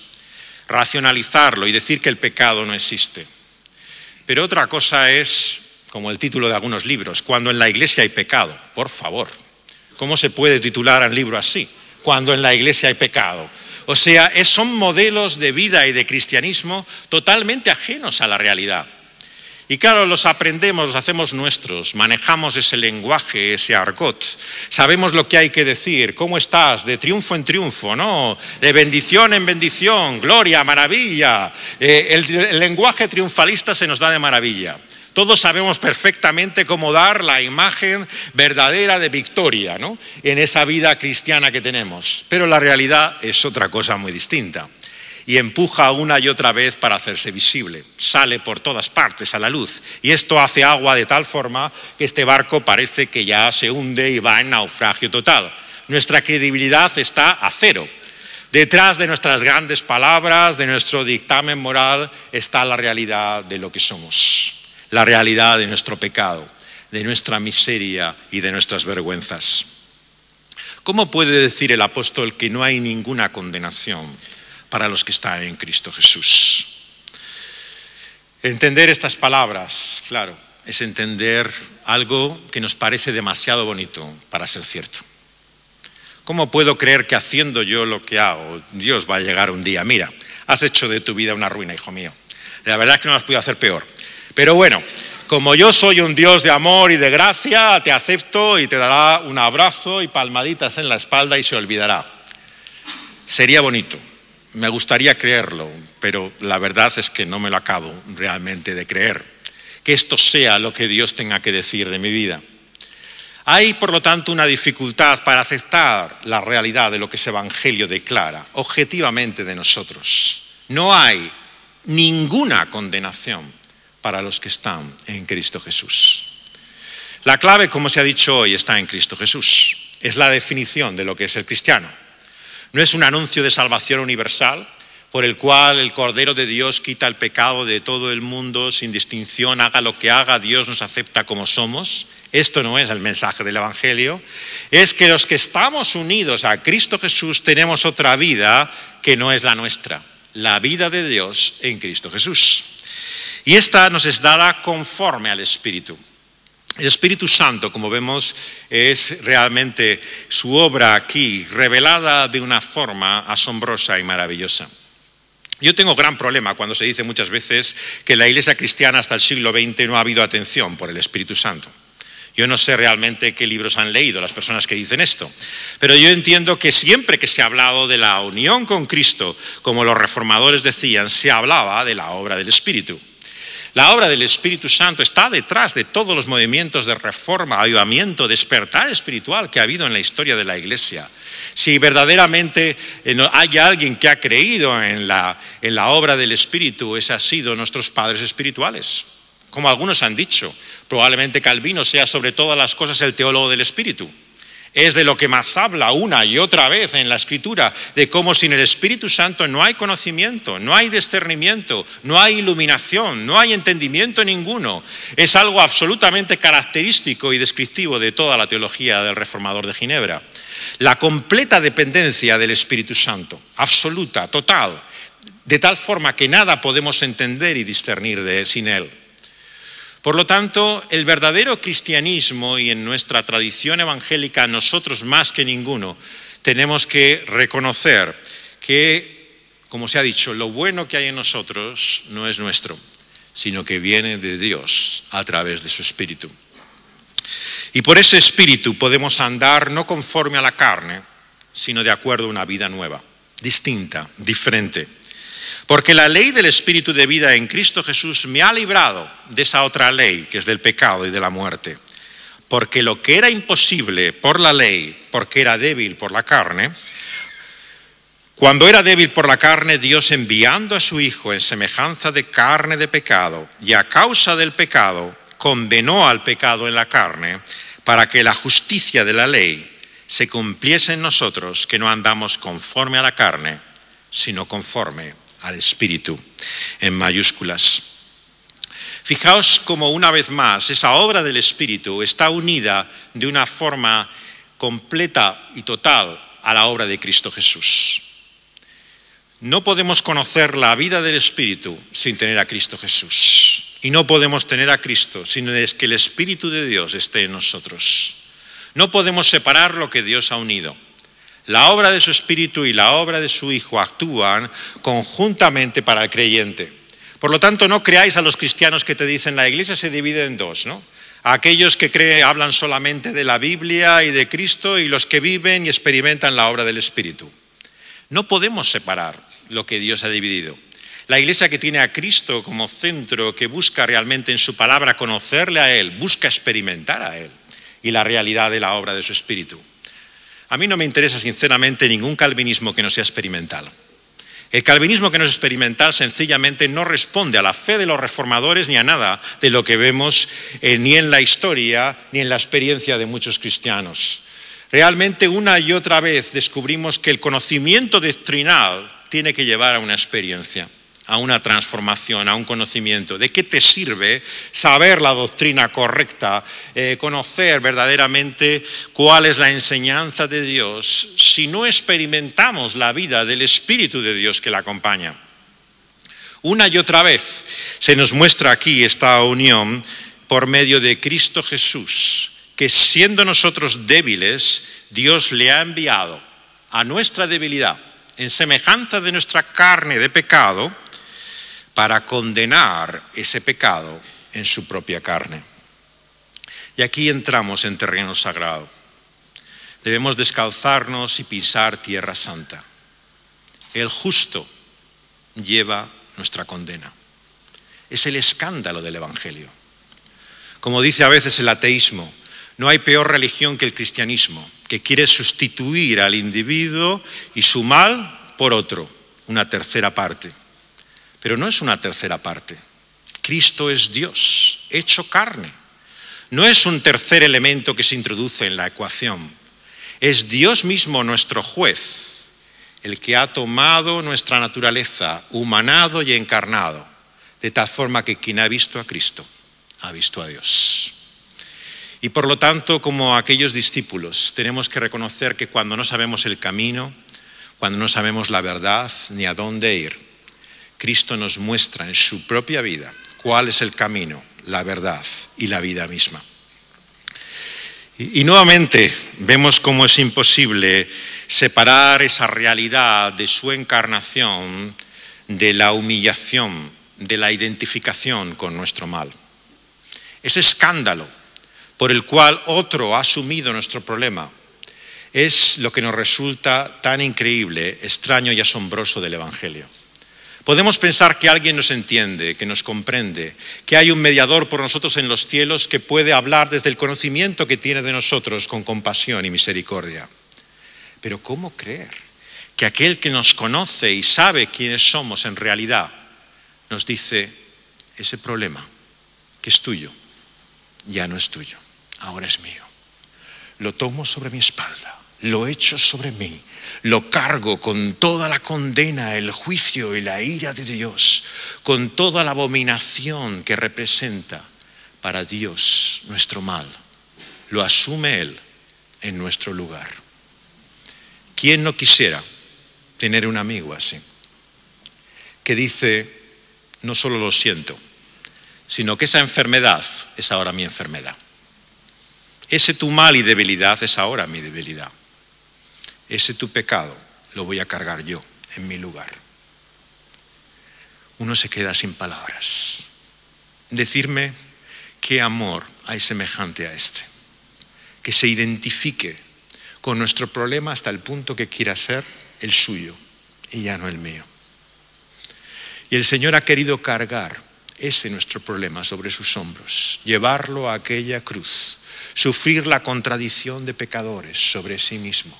racionalizarlo y decir que el pecado no existe. Pero otra cosa es, como el título de algunos libros, cuando en la iglesia hay pecado. Por favor, ¿cómo se puede titular un libro así? Cuando en la iglesia hay pecado. O sea, son modelos de vida y de cristianismo totalmente ajenos a la realidad. Y claro, los aprendemos, los hacemos nuestros, manejamos ese lenguaje, ese argot, sabemos lo que hay que decir, cómo estás, de triunfo en triunfo, ¿no? De bendición en bendición, gloria, maravilla. Eh, el lenguaje triunfalista se nos da de maravilla. Todos sabemos perfectamente cómo dar la imagen verdadera de victoria ¿no? en esa vida cristiana que tenemos. Pero la realidad es otra cosa muy distinta y empuja una y otra vez para hacerse visible. Sale por todas partes a la luz y esto hace agua de tal forma que este barco parece que ya se hunde y va en naufragio total. Nuestra credibilidad está a cero. Detrás de nuestras grandes palabras, de nuestro dictamen moral, está la realidad de lo que somos, la realidad de nuestro pecado, de nuestra miseria y de nuestras vergüenzas. ¿Cómo puede decir el apóstol que no hay ninguna condenación? Para los que están en Cristo Jesús. Entender estas palabras, claro, es entender algo que nos parece demasiado bonito para ser cierto. ¿Cómo puedo creer que haciendo yo lo que hago, Dios va a llegar un día? Mira, has hecho de tu vida una ruina, hijo mío. La verdad es que no las puedo hacer peor. Pero bueno, como yo soy un Dios de amor y de gracia, te acepto y te dará un abrazo y palmaditas en la espalda y se olvidará. Sería bonito, me gustaría creerlo, pero la verdad es que no me lo acabo realmente de creer. Que esto sea lo que Dios tenga que decir de mi vida. Hay, por lo tanto, una dificultad para aceptar la realidad de lo que ese Evangelio declara objetivamente de nosotros. No hay ninguna condenación para los que están en Cristo Jesús. La clave, como se ha dicho hoy, está en Cristo Jesús. Es la definición de lo que es el cristiano. No es un anuncio de salvación universal por el cual el Cordero de Dios quita el pecado de todo el mundo sin distinción, haga lo que haga, Dios nos acepta como somos. Esto no es el mensaje del Evangelio. Es que los que estamos unidos a Cristo Jesús tenemos otra vida que no es la nuestra, la vida de Dios en Cristo Jesús. Y esta nos es dada conforme al Espíritu. El Espíritu Santo, como vemos, es realmente su obra aquí, revelada de una forma asombrosa y maravillosa. Yo tengo gran problema cuando se dice muchas veces que en la Iglesia cristiana hasta el siglo XX no ha habido atención por el Espíritu Santo. Yo no sé realmente qué libros han leído las personas que dicen esto, pero yo entiendo que siempre que se ha hablado de la unión con Cristo, como los reformadores decían, se hablaba de la obra del Espíritu. La obra del Espíritu Santo está detrás de todos los movimientos de reforma, avivamiento, despertar espiritual que ha habido en la historia de la Iglesia. Si verdaderamente eh, hay alguien que ha creído en la, en la obra del Espíritu, ese han sido nuestros padres espirituales. Como algunos han dicho, probablemente Calvino sea sobre todas las cosas el teólogo del Espíritu es de lo que más habla una y otra vez en la escritura, de cómo sin el Espíritu Santo no hay conocimiento, no hay discernimiento, no hay iluminación, no hay entendimiento ninguno. Es algo absolutamente característico y descriptivo de toda la teología del reformador de Ginebra. La completa dependencia del Espíritu Santo, absoluta, total, de tal forma que nada podemos entender y discernir de sin él. Por lo tanto, el verdadero cristianismo y en nuestra tradición evangélica nosotros más que ninguno tenemos que reconocer que, como se ha dicho, lo bueno que hay en nosotros no es nuestro, sino que viene de Dios a través de su Espíritu. Y por ese Espíritu podemos andar no conforme a la carne, sino de acuerdo a una vida nueva, distinta, diferente. Porque la ley del Espíritu de vida en Cristo Jesús me ha librado de esa otra ley, que es del pecado y de la muerte. Porque lo que era imposible por la ley, porque era débil por la carne, cuando era débil por la carne, Dios enviando a su Hijo en semejanza de carne de pecado, y a causa del pecado, condenó al pecado en la carne, para que la justicia de la ley se cumpliese en nosotros, que no andamos conforme a la carne, sino conforme al Espíritu, en mayúsculas. Fijaos como una vez más esa obra del Espíritu está unida de una forma completa y total a la obra de Cristo Jesús. No podemos conocer la vida del Espíritu sin tener a Cristo Jesús. Y no podemos tener a Cristo sin que el Espíritu de Dios esté en nosotros. No podemos separar lo que Dios ha unido. La obra de su Espíritu y la obra de su Hijo actúan conjuntamente para el creyente. Por lo tanto, no creáis a los cristianos que te dicen la iglesia se divide en dos, ¿no? aquellos que creen, hablan solamente de la Biblia y de Cristo y los que viven y experimentan la obra del Espíritu. No podemos separar lo que Dios ha dividido. La iglesia que tiene a Cristo como centro, que busca realmente en su palabra conocerle a Él, busca experimentar a Él y la realidad de la obra de su Espíritu. A mí no me interesa sinceramente ningún calvinismo que no sea experimental. El calvinismo que no es experimental sencillamente no responde a la fe de los reformadores ni a nada de lo que vemos eh, ni en la historia ni en la experiencia de muchos cristianos. Realmente una y otra vez descubrimos que el conocimiento doctrinal tiene que llevar a una experiencia, a una transformación, a un conocimiento. ¿De qué te sirve saber la doctrina correcta, eh, conocer verdaderamente cuál es la enseñanza de Dios si no experimentamos la vida del Espíritu de Dios que la acompaña? Una y otra vez se nos muestra aquí esta unión por medio de Cristo Jesús que siendo nosotros débiles, Dios le ha enviado a nuestra debilidad, en semejanza de nuestra carne de pecado, para condenar ese pecado en su propia carne. Y aquí entramos en terreno sagrado. Debemos descalzarnos y pisar tierra santa. El justo lleva nuestra condena. Es el escándalo del Evangelio. Como dice a veces el ateísmo, no hay peor religión que el cristianismo, que quiere sustituir al individuo y su mal por otro, una tercera parte. Pero no es una tercera parte. Cristo es Dios, hecho carne. No es un tercer elemento que se introduce en la ecuación. Es Dios mismo nuestro juez, el que ha tomado nuestra naturaleza, humanado y encarnado, de tal forma que quien ha visto a Cristo ha visto a Dios. Y por lo tanto, como aquellos discípulos, tenemos que reconocer que cuando no sabemos el camino, cuando no sabemos la verdad ni a dónde ir, Cristo nos muestra en su propia vida cuál es el camino, la verdad y la vida misma. Y, nuevamente vemos cómo es imposible separar esa realidad de su encarnación de la humillación, de la identificación con nuestro mal. Ese escándalo por el cual otro ha asumido nuestro problema, es lo que nos resulta tan increíble, extraño y asombroso del Evangelio. Podemos pensar que alguien nos entiende, que nos comprende, que hay un mediador por nosotros en los cielos que puede hablar desde el conocimiento que tiene de nosotros con compasión y misericordia. Pero ¿cómo creer que aquel que nos conoce y sabe quiénes somos en realidad nos dice, ese problema que es tuyo, ya no es tuyo? ahora es mío. Lo tomo sobre mi espalda, lo echo sobre mí, lo cargo con toda la condena, el juicio y la ira de Dios, con toda la abominación que representa para Dios nuestro mal. Lo asume Él en nuestro lugar. ¿Quién no quisiera tener un amigo así? Que dice, no solo lo siento, sino que esa enfermedad es ahora mi enfermedad. Ese tu mal y debilidad es ahora mi debilidad. Ese tu pecado lo voy a cargar yo en mi lugar. Uno se queda sin palabras. Decirme qué amor hay semejante a este. Que se identifique con nuestro problema hasta el punto que quiera ser el suyo y ya no el mío. Y el Señor ha querido cargar ese nuestro problema sobre sus hombros, llevarlo a aquella cruz, sufrir la contradicción de pecadores sobre sí mismo,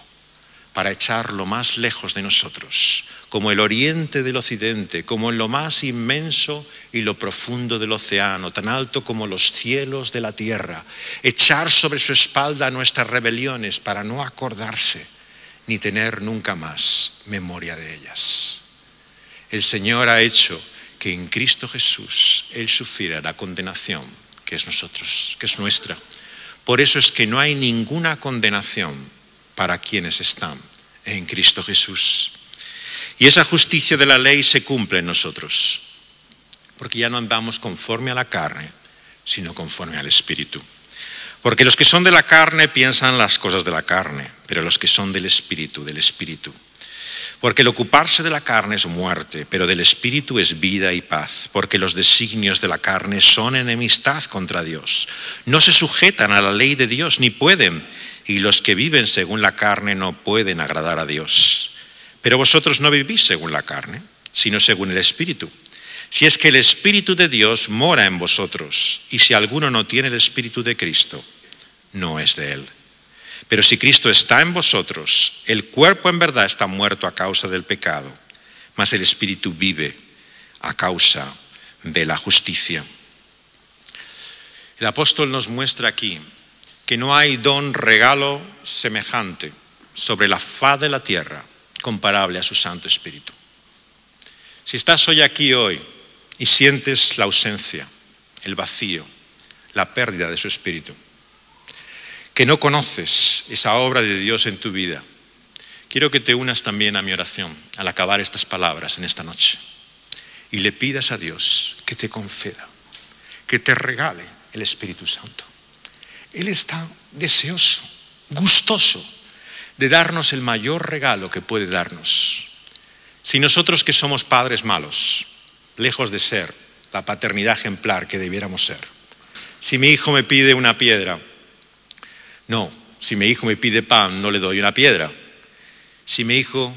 para echarlo más lejos de nosotros, como el oriente del occidente, como en lo más inmenso y lo profundo del océano, tan alto como los cielos de la tierra, echar sobre su espalda nuestras rebeliones para no acordarse ni tener nunca más memoria de ellas. El Señor ha hecho que en Cristo Jesús Él sufriera la condenación que es nosotros, que es nuestra. Por eso es que no hay ninguna condenación para quienes están en Cristo Jesús. Y esa justicia de la ley se cumple en nosotros, porque ya no andamos conforme a la carne, sino conforme al Espíritu. Porque los que son de la carne piensan las cosas de la carne, pero los que son del Espíritu, del Espíritu. Porque el ocuparse de la carne es muerte, pero del Espíritu es vida y paz, porque los designios de la carne son enemistad contra Dios. No se sujetan a la ley de Dios, ni pueden, y los que viven según la carne no pueden agradar a Dios. Pero vosotros no vivís según la carne, sino según el Espíritu. Si es que el Espíritu de Dios mora en vosotros, y si alguno no tiene el Espíritu de Cristo, no es de él. Pero si Cristo está en vosotros, el cuerpo en verdad está muerto a causa del pecado, mas el Espíritu vive a causa de la justicia. El apóstol nos muestra aquí que no hay don regalo semejante sobre la faz de la tierra comparable a su Santo Espíritu. Si estás hoy aquí hoy y sientes la ausencia, el vacío, la pérdida de su Espíritu, que no conoces esa obra de Dios en tu vida, quiero que te unas también a mi oración al acabar estas palabras en esta noche y le pidas a Dios que te conceda, que te regale el Espíritu Santo. Él está deseoso, gustoso de darnos el mayor regalo que puede darnos. Si nosotros que somos padres malos, lejos de ser la paternidad ejemplar que debiéramos ser, si mi hijo me pide una piedra, no, si mi hijo me pide pan, no le doy una piedra. Si mi hijo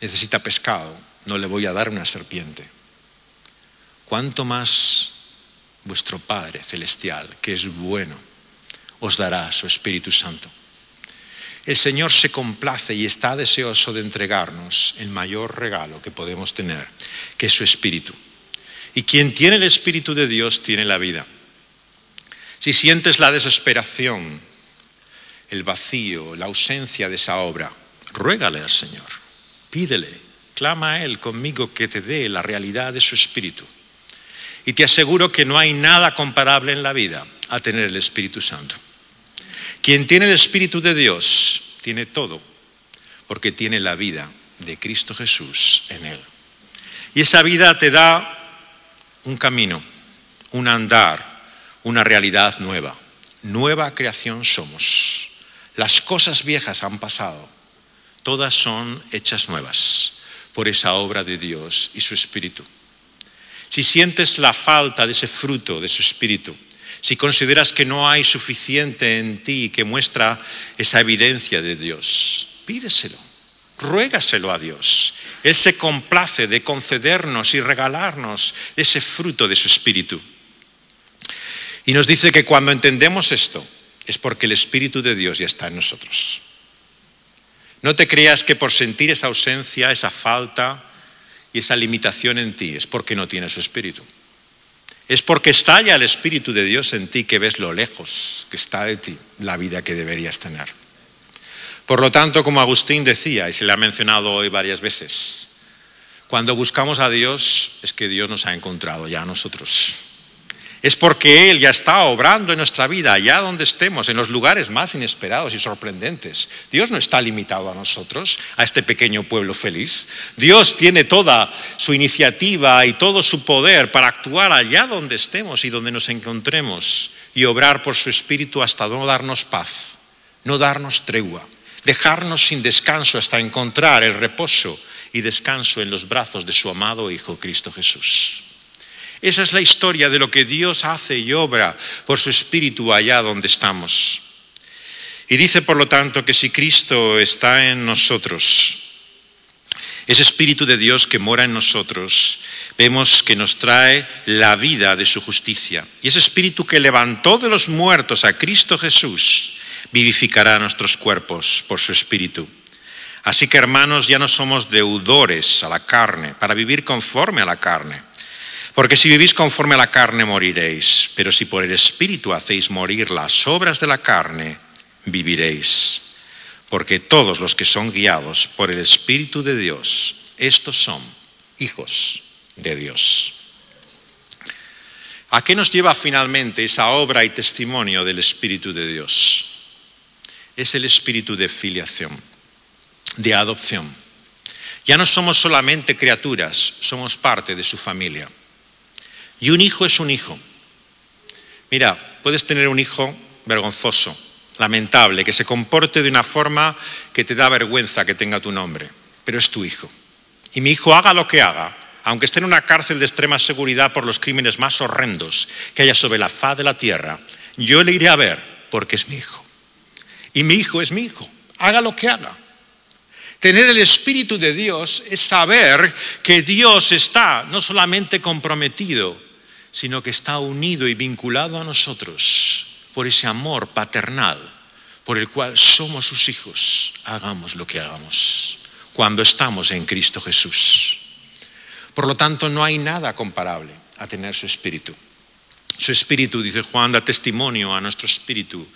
necesita pescado, no le voy a dar una serpiente. ¿Cuánto más vuestro Padre Celestial, que es bueno, os dará su Espíritu Santo? El Señor se complace y está deseoso de entregarnos el mayor regalo que podemos tener, que es su Espíritu. Y quien tiene el Espíritu de Dios tiene la vida. Si sientes la desesperación, el vacío, la ausencia de esa obra, ruégale al Señor, pídele, clama a Él conmigo que te dé la realidad de su Espíritu. Y te aseguro que no hay nada comparable en la vida a tener el Espíritu Santo. Quien tiene el Espíritu de Dios tiene todo, porque tiene la vida de Cristo Jesús en él. Y esa vida te da un camino, un andar, una realidad nueva. Nueva creación somos. Las cosas viejas han pasado, todas son hechas nuevas por esa obra de Dios y su Espíritu. Si sientes la falta de ese fruto de su Espíritu, si consideras que no hay suficiente en ti que muestra esa evidencia de Dios, pídeselo, ruégaselo a Dios. Él se complace de concedernos y regalarnos ese fruto de su espíritu. Y nos dice que cuando entendemos esto, es porque el Espíritu de Dios ya está en nosotros. No te creas que por sentir esa ausencia, esa falta y esa limitación en ti, es porque no tienes su Espíritu. Es porque está ya el Espíritu de Dios en ti que ves lo lejos que está de ti la vida que deberías tener. Por lo tanto, como Agustín decía, y se le ha mencionado hoy varias veces, cuando buscamos a Dios es que Dios nos ha encontrado ya a nosotros. Es porque Él ya está obrando en nuestra vida, allá donde estemos, en los lugares más inesperados y sorprendentes. Dios no está limitado a nosotros, a este pequeño pueblo feliz. Dios tiene toda su iniciativa y todo su poder para actuar allá donde estemos y donde nos encontremos y obrar por su espíritu hasta no darnos paz, no darnos tregua, dejarnos sin descanso hasta encontrar el reposo y descanso en los brazos de su amado Hijo Cristo Jesús. Esa es la historia de lo que Dios hace y obra por su Espíritu allá donde estamos. Y dice, por lo tanto, que si Cristo está en nosotros, Ese Espíritu de Dios que mora en nosotros, vemos que nos trae la vida de su justicia. Y ese Espíritu que levantó de los muertos a Cristo Jesús, vivificará nuestros cuerpos por su Espíritu. Así que hermanos, ya no somos deudores a la carne para vivir conforme a la carne. Porque si vivís conforme a la carne moriréis, pero si por el Espíritu hacéis morir las obras de la carne, viviréis porque todos los que son guiados por el Espíritu de Dios, estos son hijos de Dios. ¿A qué nos lleva finalmente esa obra y testimonio del Espíritu de Dios? Es el espíritu de filiación, de adopción. Ya no somos solamente criaturas, somos parte de su familia. Y un hijo es un hijo. Mira, puedes tener un hijo vergonzoso, lamentable, que se comporte de una forma que te da vergüenza que tenga tu nombre, pero es tu hijo. Y mi hijo haga lo que haga, aunque esté en una cárcel de extrema seguridad por los crímenes más horrendos que haya sobre la faz de la tierra, yo le iré a ver porque es mi hijo. Y mi hijo es mi hijo, haga lo que haga. Tener el Espíritu de Dios es saber que Dios está no solamente comprometido, sino que está unido y vinculado a nosotros por ese amor paternal por el cual somos sus hijos, hagamos lo que hagamos, cuando estamos en Cristo Jesús. Por lo tanto, no hay nada comparable a tener su espíritu. Su espíritu, dice Juan, da testimonio a nuestro espíritu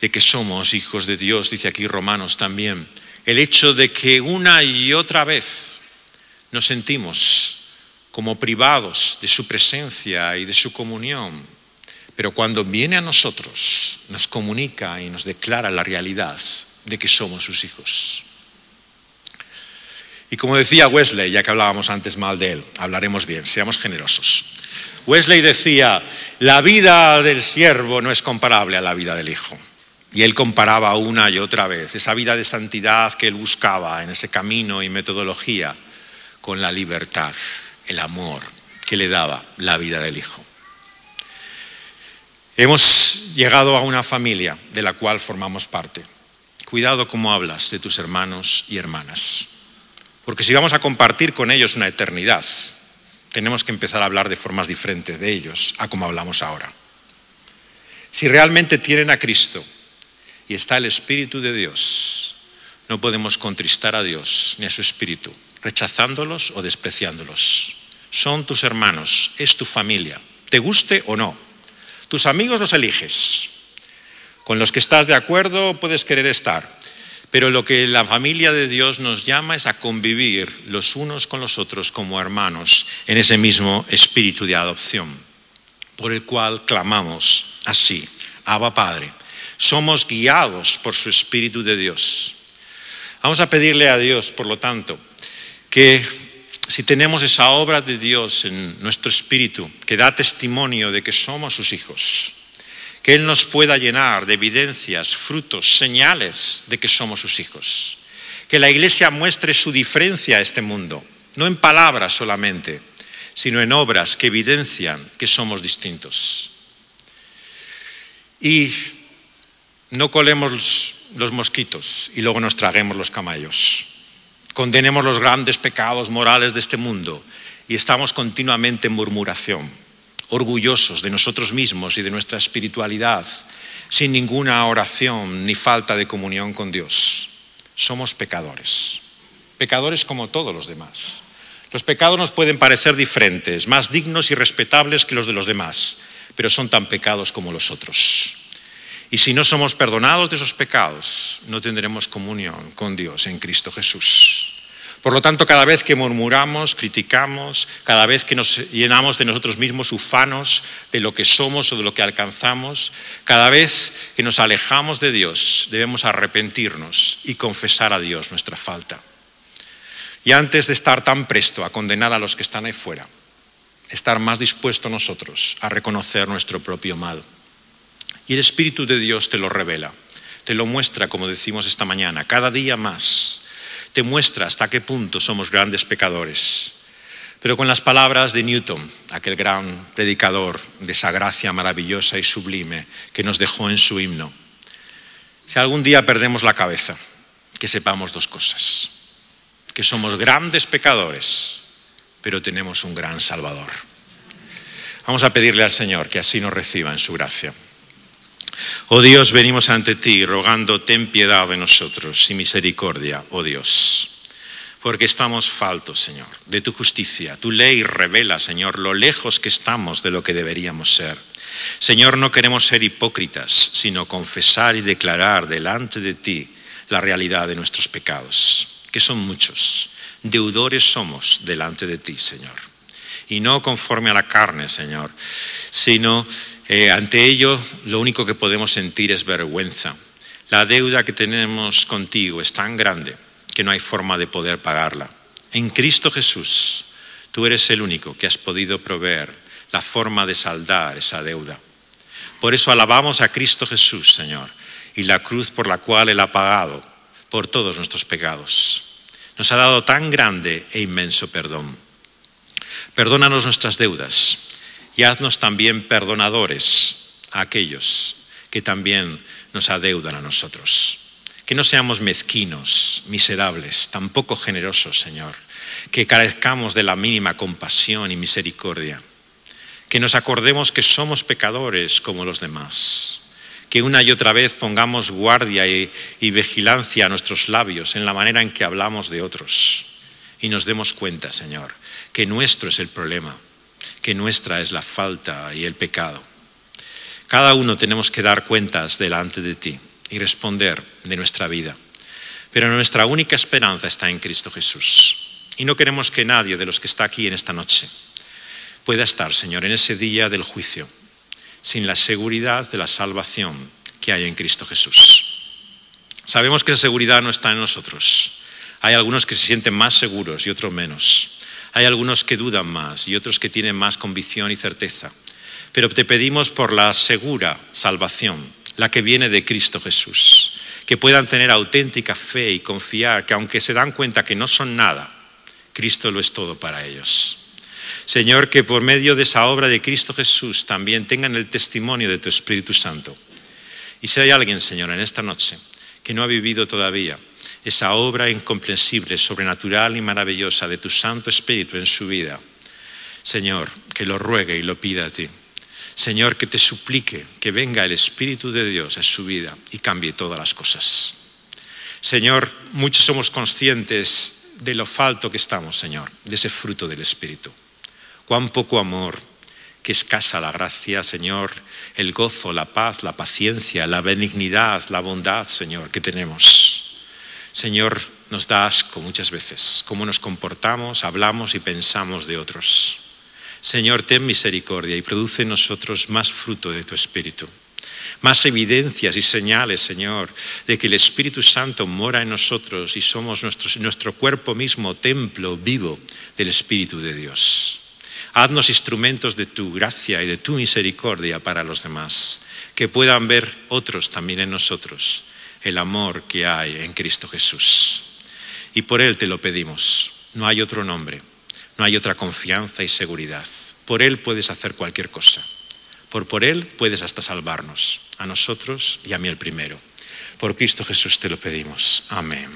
de que somos hijos de Dios, dice aquí Romanos también. El hecho de que una y otra vez nos sentimos como privados de su presencia y de su comunión, pero cuando viene a nosotros, nos comunica y nos declara la realidad de que somos sus hijos. Y como decía Wesley, ya que hablábamos antes mal de él, hablaremos bien, seamos generosos. Wesley decía, la vida del siervo no es comparable a la vida del hijo. Y él comparaba una y otra vez esa vida de santidad que él buscaba en ese camino y metodología con la libertad, el amor que le daba la vida del hijo. Hemos llegado a una familia de la cual formamos parte. Cuidado cómo hablas de tus hermanos y hermanas. Porque si vamos a compartir con ellos una eternidad, tenemos que empezar a hablar de formas diferentes de ellos a como hablamos ahora. Si realmente tienen a Cristo y está el Espíritu de Dios, no podemos contristar a Dios ni a su Espíritu, rechazándolos o despreciándolos. Son tus hermanos, es tu familia, te guste o no. Tus amigos los eliges. Con los que estás de acuerdo puedes querer estar. Pero lo que la familia de Dios nos llama es a convivir los unos con los otros como hermanos en ese mismo espíritu de adopción, por el cual clamamos así, Abba Padre. Somos guiados por su Espíritu de Dios. Vamos a pedirle a Dios, por lo tanto, que si tenemos esa obra de Dios en nuestro espíritu que da testimonio de que somos sus hijos, que Él nos pueda llenar de evidencias, frutos, señales de que somos sus hijos, que la Iglesia muestre su diferencia a este mundo, no en palabras solamente, sino en obras que evidencian que somos distintos. Y no colemos los mosquitos y luego nos traguemos los camallos condenemos los grandes pecados morales de este mundo y estamos continuamente en murmuración, orgullosos de nosotros mismos y de nuestra espiritualidad, sin ninguna oración ni falta de comunión con Dios. Somos pecadores, pecadores como todos los demás. Los pecados nos pueden parecer diferentes, más dignos y respetables que los de los demás, pero son tan pecados como los otros. Y si no somos perdonados de esos pecados, no tendremos comunión con Dios en Cristo Jesús. Por lo tanto, cada vez que murmuramos, criticamos, cada vez que nos llenamos de nosotros mismos ufanos de lo que somos o de lo que alcanzamos, cada vez que nos alejamos de Dios, debemos arrepentirnos y confesar a Dios nuestra falta. Y antes de estar tan presto a condenar a los que están ahí fuera, estar más dispuesto nosotros a reconocer nuestro propio mal. Y el Espíritu de Dios te lo revela, te lo muestra, como decimos esta mañana, cada día más. Te muestra hasta qué punto somos grandes pecadores. Pero con las palabras de Newton, aquel gran predicador de esa gracia maravillosa y sublime que nos dejó en su himno, si algún día perdemos la cabeza, que sepamos dos cosas. que somos grandes pecadores, pero tenemos un gran Salvador. Vamos a pedirle al Señor que así nos reciba en su gracia. Oh Dios, venimos ante ti rogando, ten piedad de nosotros y misericordia, oh Dios porque estamos faltos, Señor, de tu justicia. Tu ley revela, Señor, lo lejos que estamos de lo que deberíamos ser. Señor, no queremos ser hipócritas, sino confesar y declarar delante de ti la realidad de nuestros pecados, que son muchos. Deudores somos delante de ti, Señor. Y no conforme a la carne, Señor, sino eh, ante ello lo único que podemos sentir es vergüenza. La deuda que tenemos contigo es tan grande que no hay forma de poder pagarla. En Cristo Jesús, tú eres el único que has podido proveer la forma de saldar esa deuda. Por eso alabamos a Cristo Jesús, Señor, y la cruz por la cual Él ha pagado por todos nuestros pecados. Nos ha dado tan grande e inmenso perdón. Perdónanos nuestras deudas y haznos también perdonadores a aquellos que también nos adeudan a nosotros. Que no seamos mezquinos, miserables, tampoco generosos, Señor. Que carezcamos de la mínima compasión y misericordia. Que nos acordemos que somos pecadores como los demás. Que una y otra vez pongamos guardia y, y vigilancia a nuestros labios en la manera en que hablamos de otros. Y nos demos cuenta, Señor, que nuestro es el problema, que nuestra es la falta y el pecado. Cada uno tenemos que dar cuentas delante de ti y responder de nuestra vida. Pero nuestra única esperanza está en Cristo Jesús. Y no queremos que nadie de los que está aquí en esta noche pueda estar, Señor, en ese día del juicio, sin la seguridad de la salvación que hay en Cristo Jesús. Sabemos que esa seguridad no está en nosotros. Hay algunos que se sienten más seguros y otros menos. Hay algunos que dudan más y otros que tienen más convicción y certeza. Pero te pedimos por la segura salvación la que viene de Cristo Jesús. Que puedan tener auténtica fe y confiar que aunque se dan cuenta que no son nada, Cristo lo es todo para ellos. Señor, que por medio de esa obra de Cristo Jesús también tengan el testimonio de tu Espíritu Santo. Y si hay alguien, Señor, en esta noche que no ha vivido todavía esa obra incomprensible, sobrenatural y maravillosa de tu Santo Espíritu en su vida, Señor, que lo ruegue y lo pida a ti. Señor, que te suplique que venga el Espíritu de Dios en su vida y cambie todas las cosas. Señor, muchos somos conscientes de lo falto que estamos, Señor, de ese fruto del Espíritu. Cuán poco amor, qué escasa la gracia, Señor, el gozo, la paz, la paciencia, la benignidad, la bondad, Señor, que tenemos. Señor, nos da asco muchas veces cómo nos comportamos, hablamos y pensamos de otros. Señor, ten misericordia y produce en nosotros más fruto de tu Espíritu. Más evidencias y señales, Señor, de que el Espíritu Santo mora en nosotros y somos nuestro, nuestro cuerpo mismo templo vivo del Espíritu de Dios. Haznos instrumentos de tu gracia y de tu misericordia para los demás, que puedan ver otros también en nosotros el amor que hay en Cristo Jesús. Y por Él te lo pedimos. No hay otro nombre no hay otra confianza y seguridad. Por Él puedes hacer cualquier cosa. Por, por Él puedes hasta salvarnos, a nosotros y a mí el primero. Por Cristo Jesús te lo pedimos. Amén.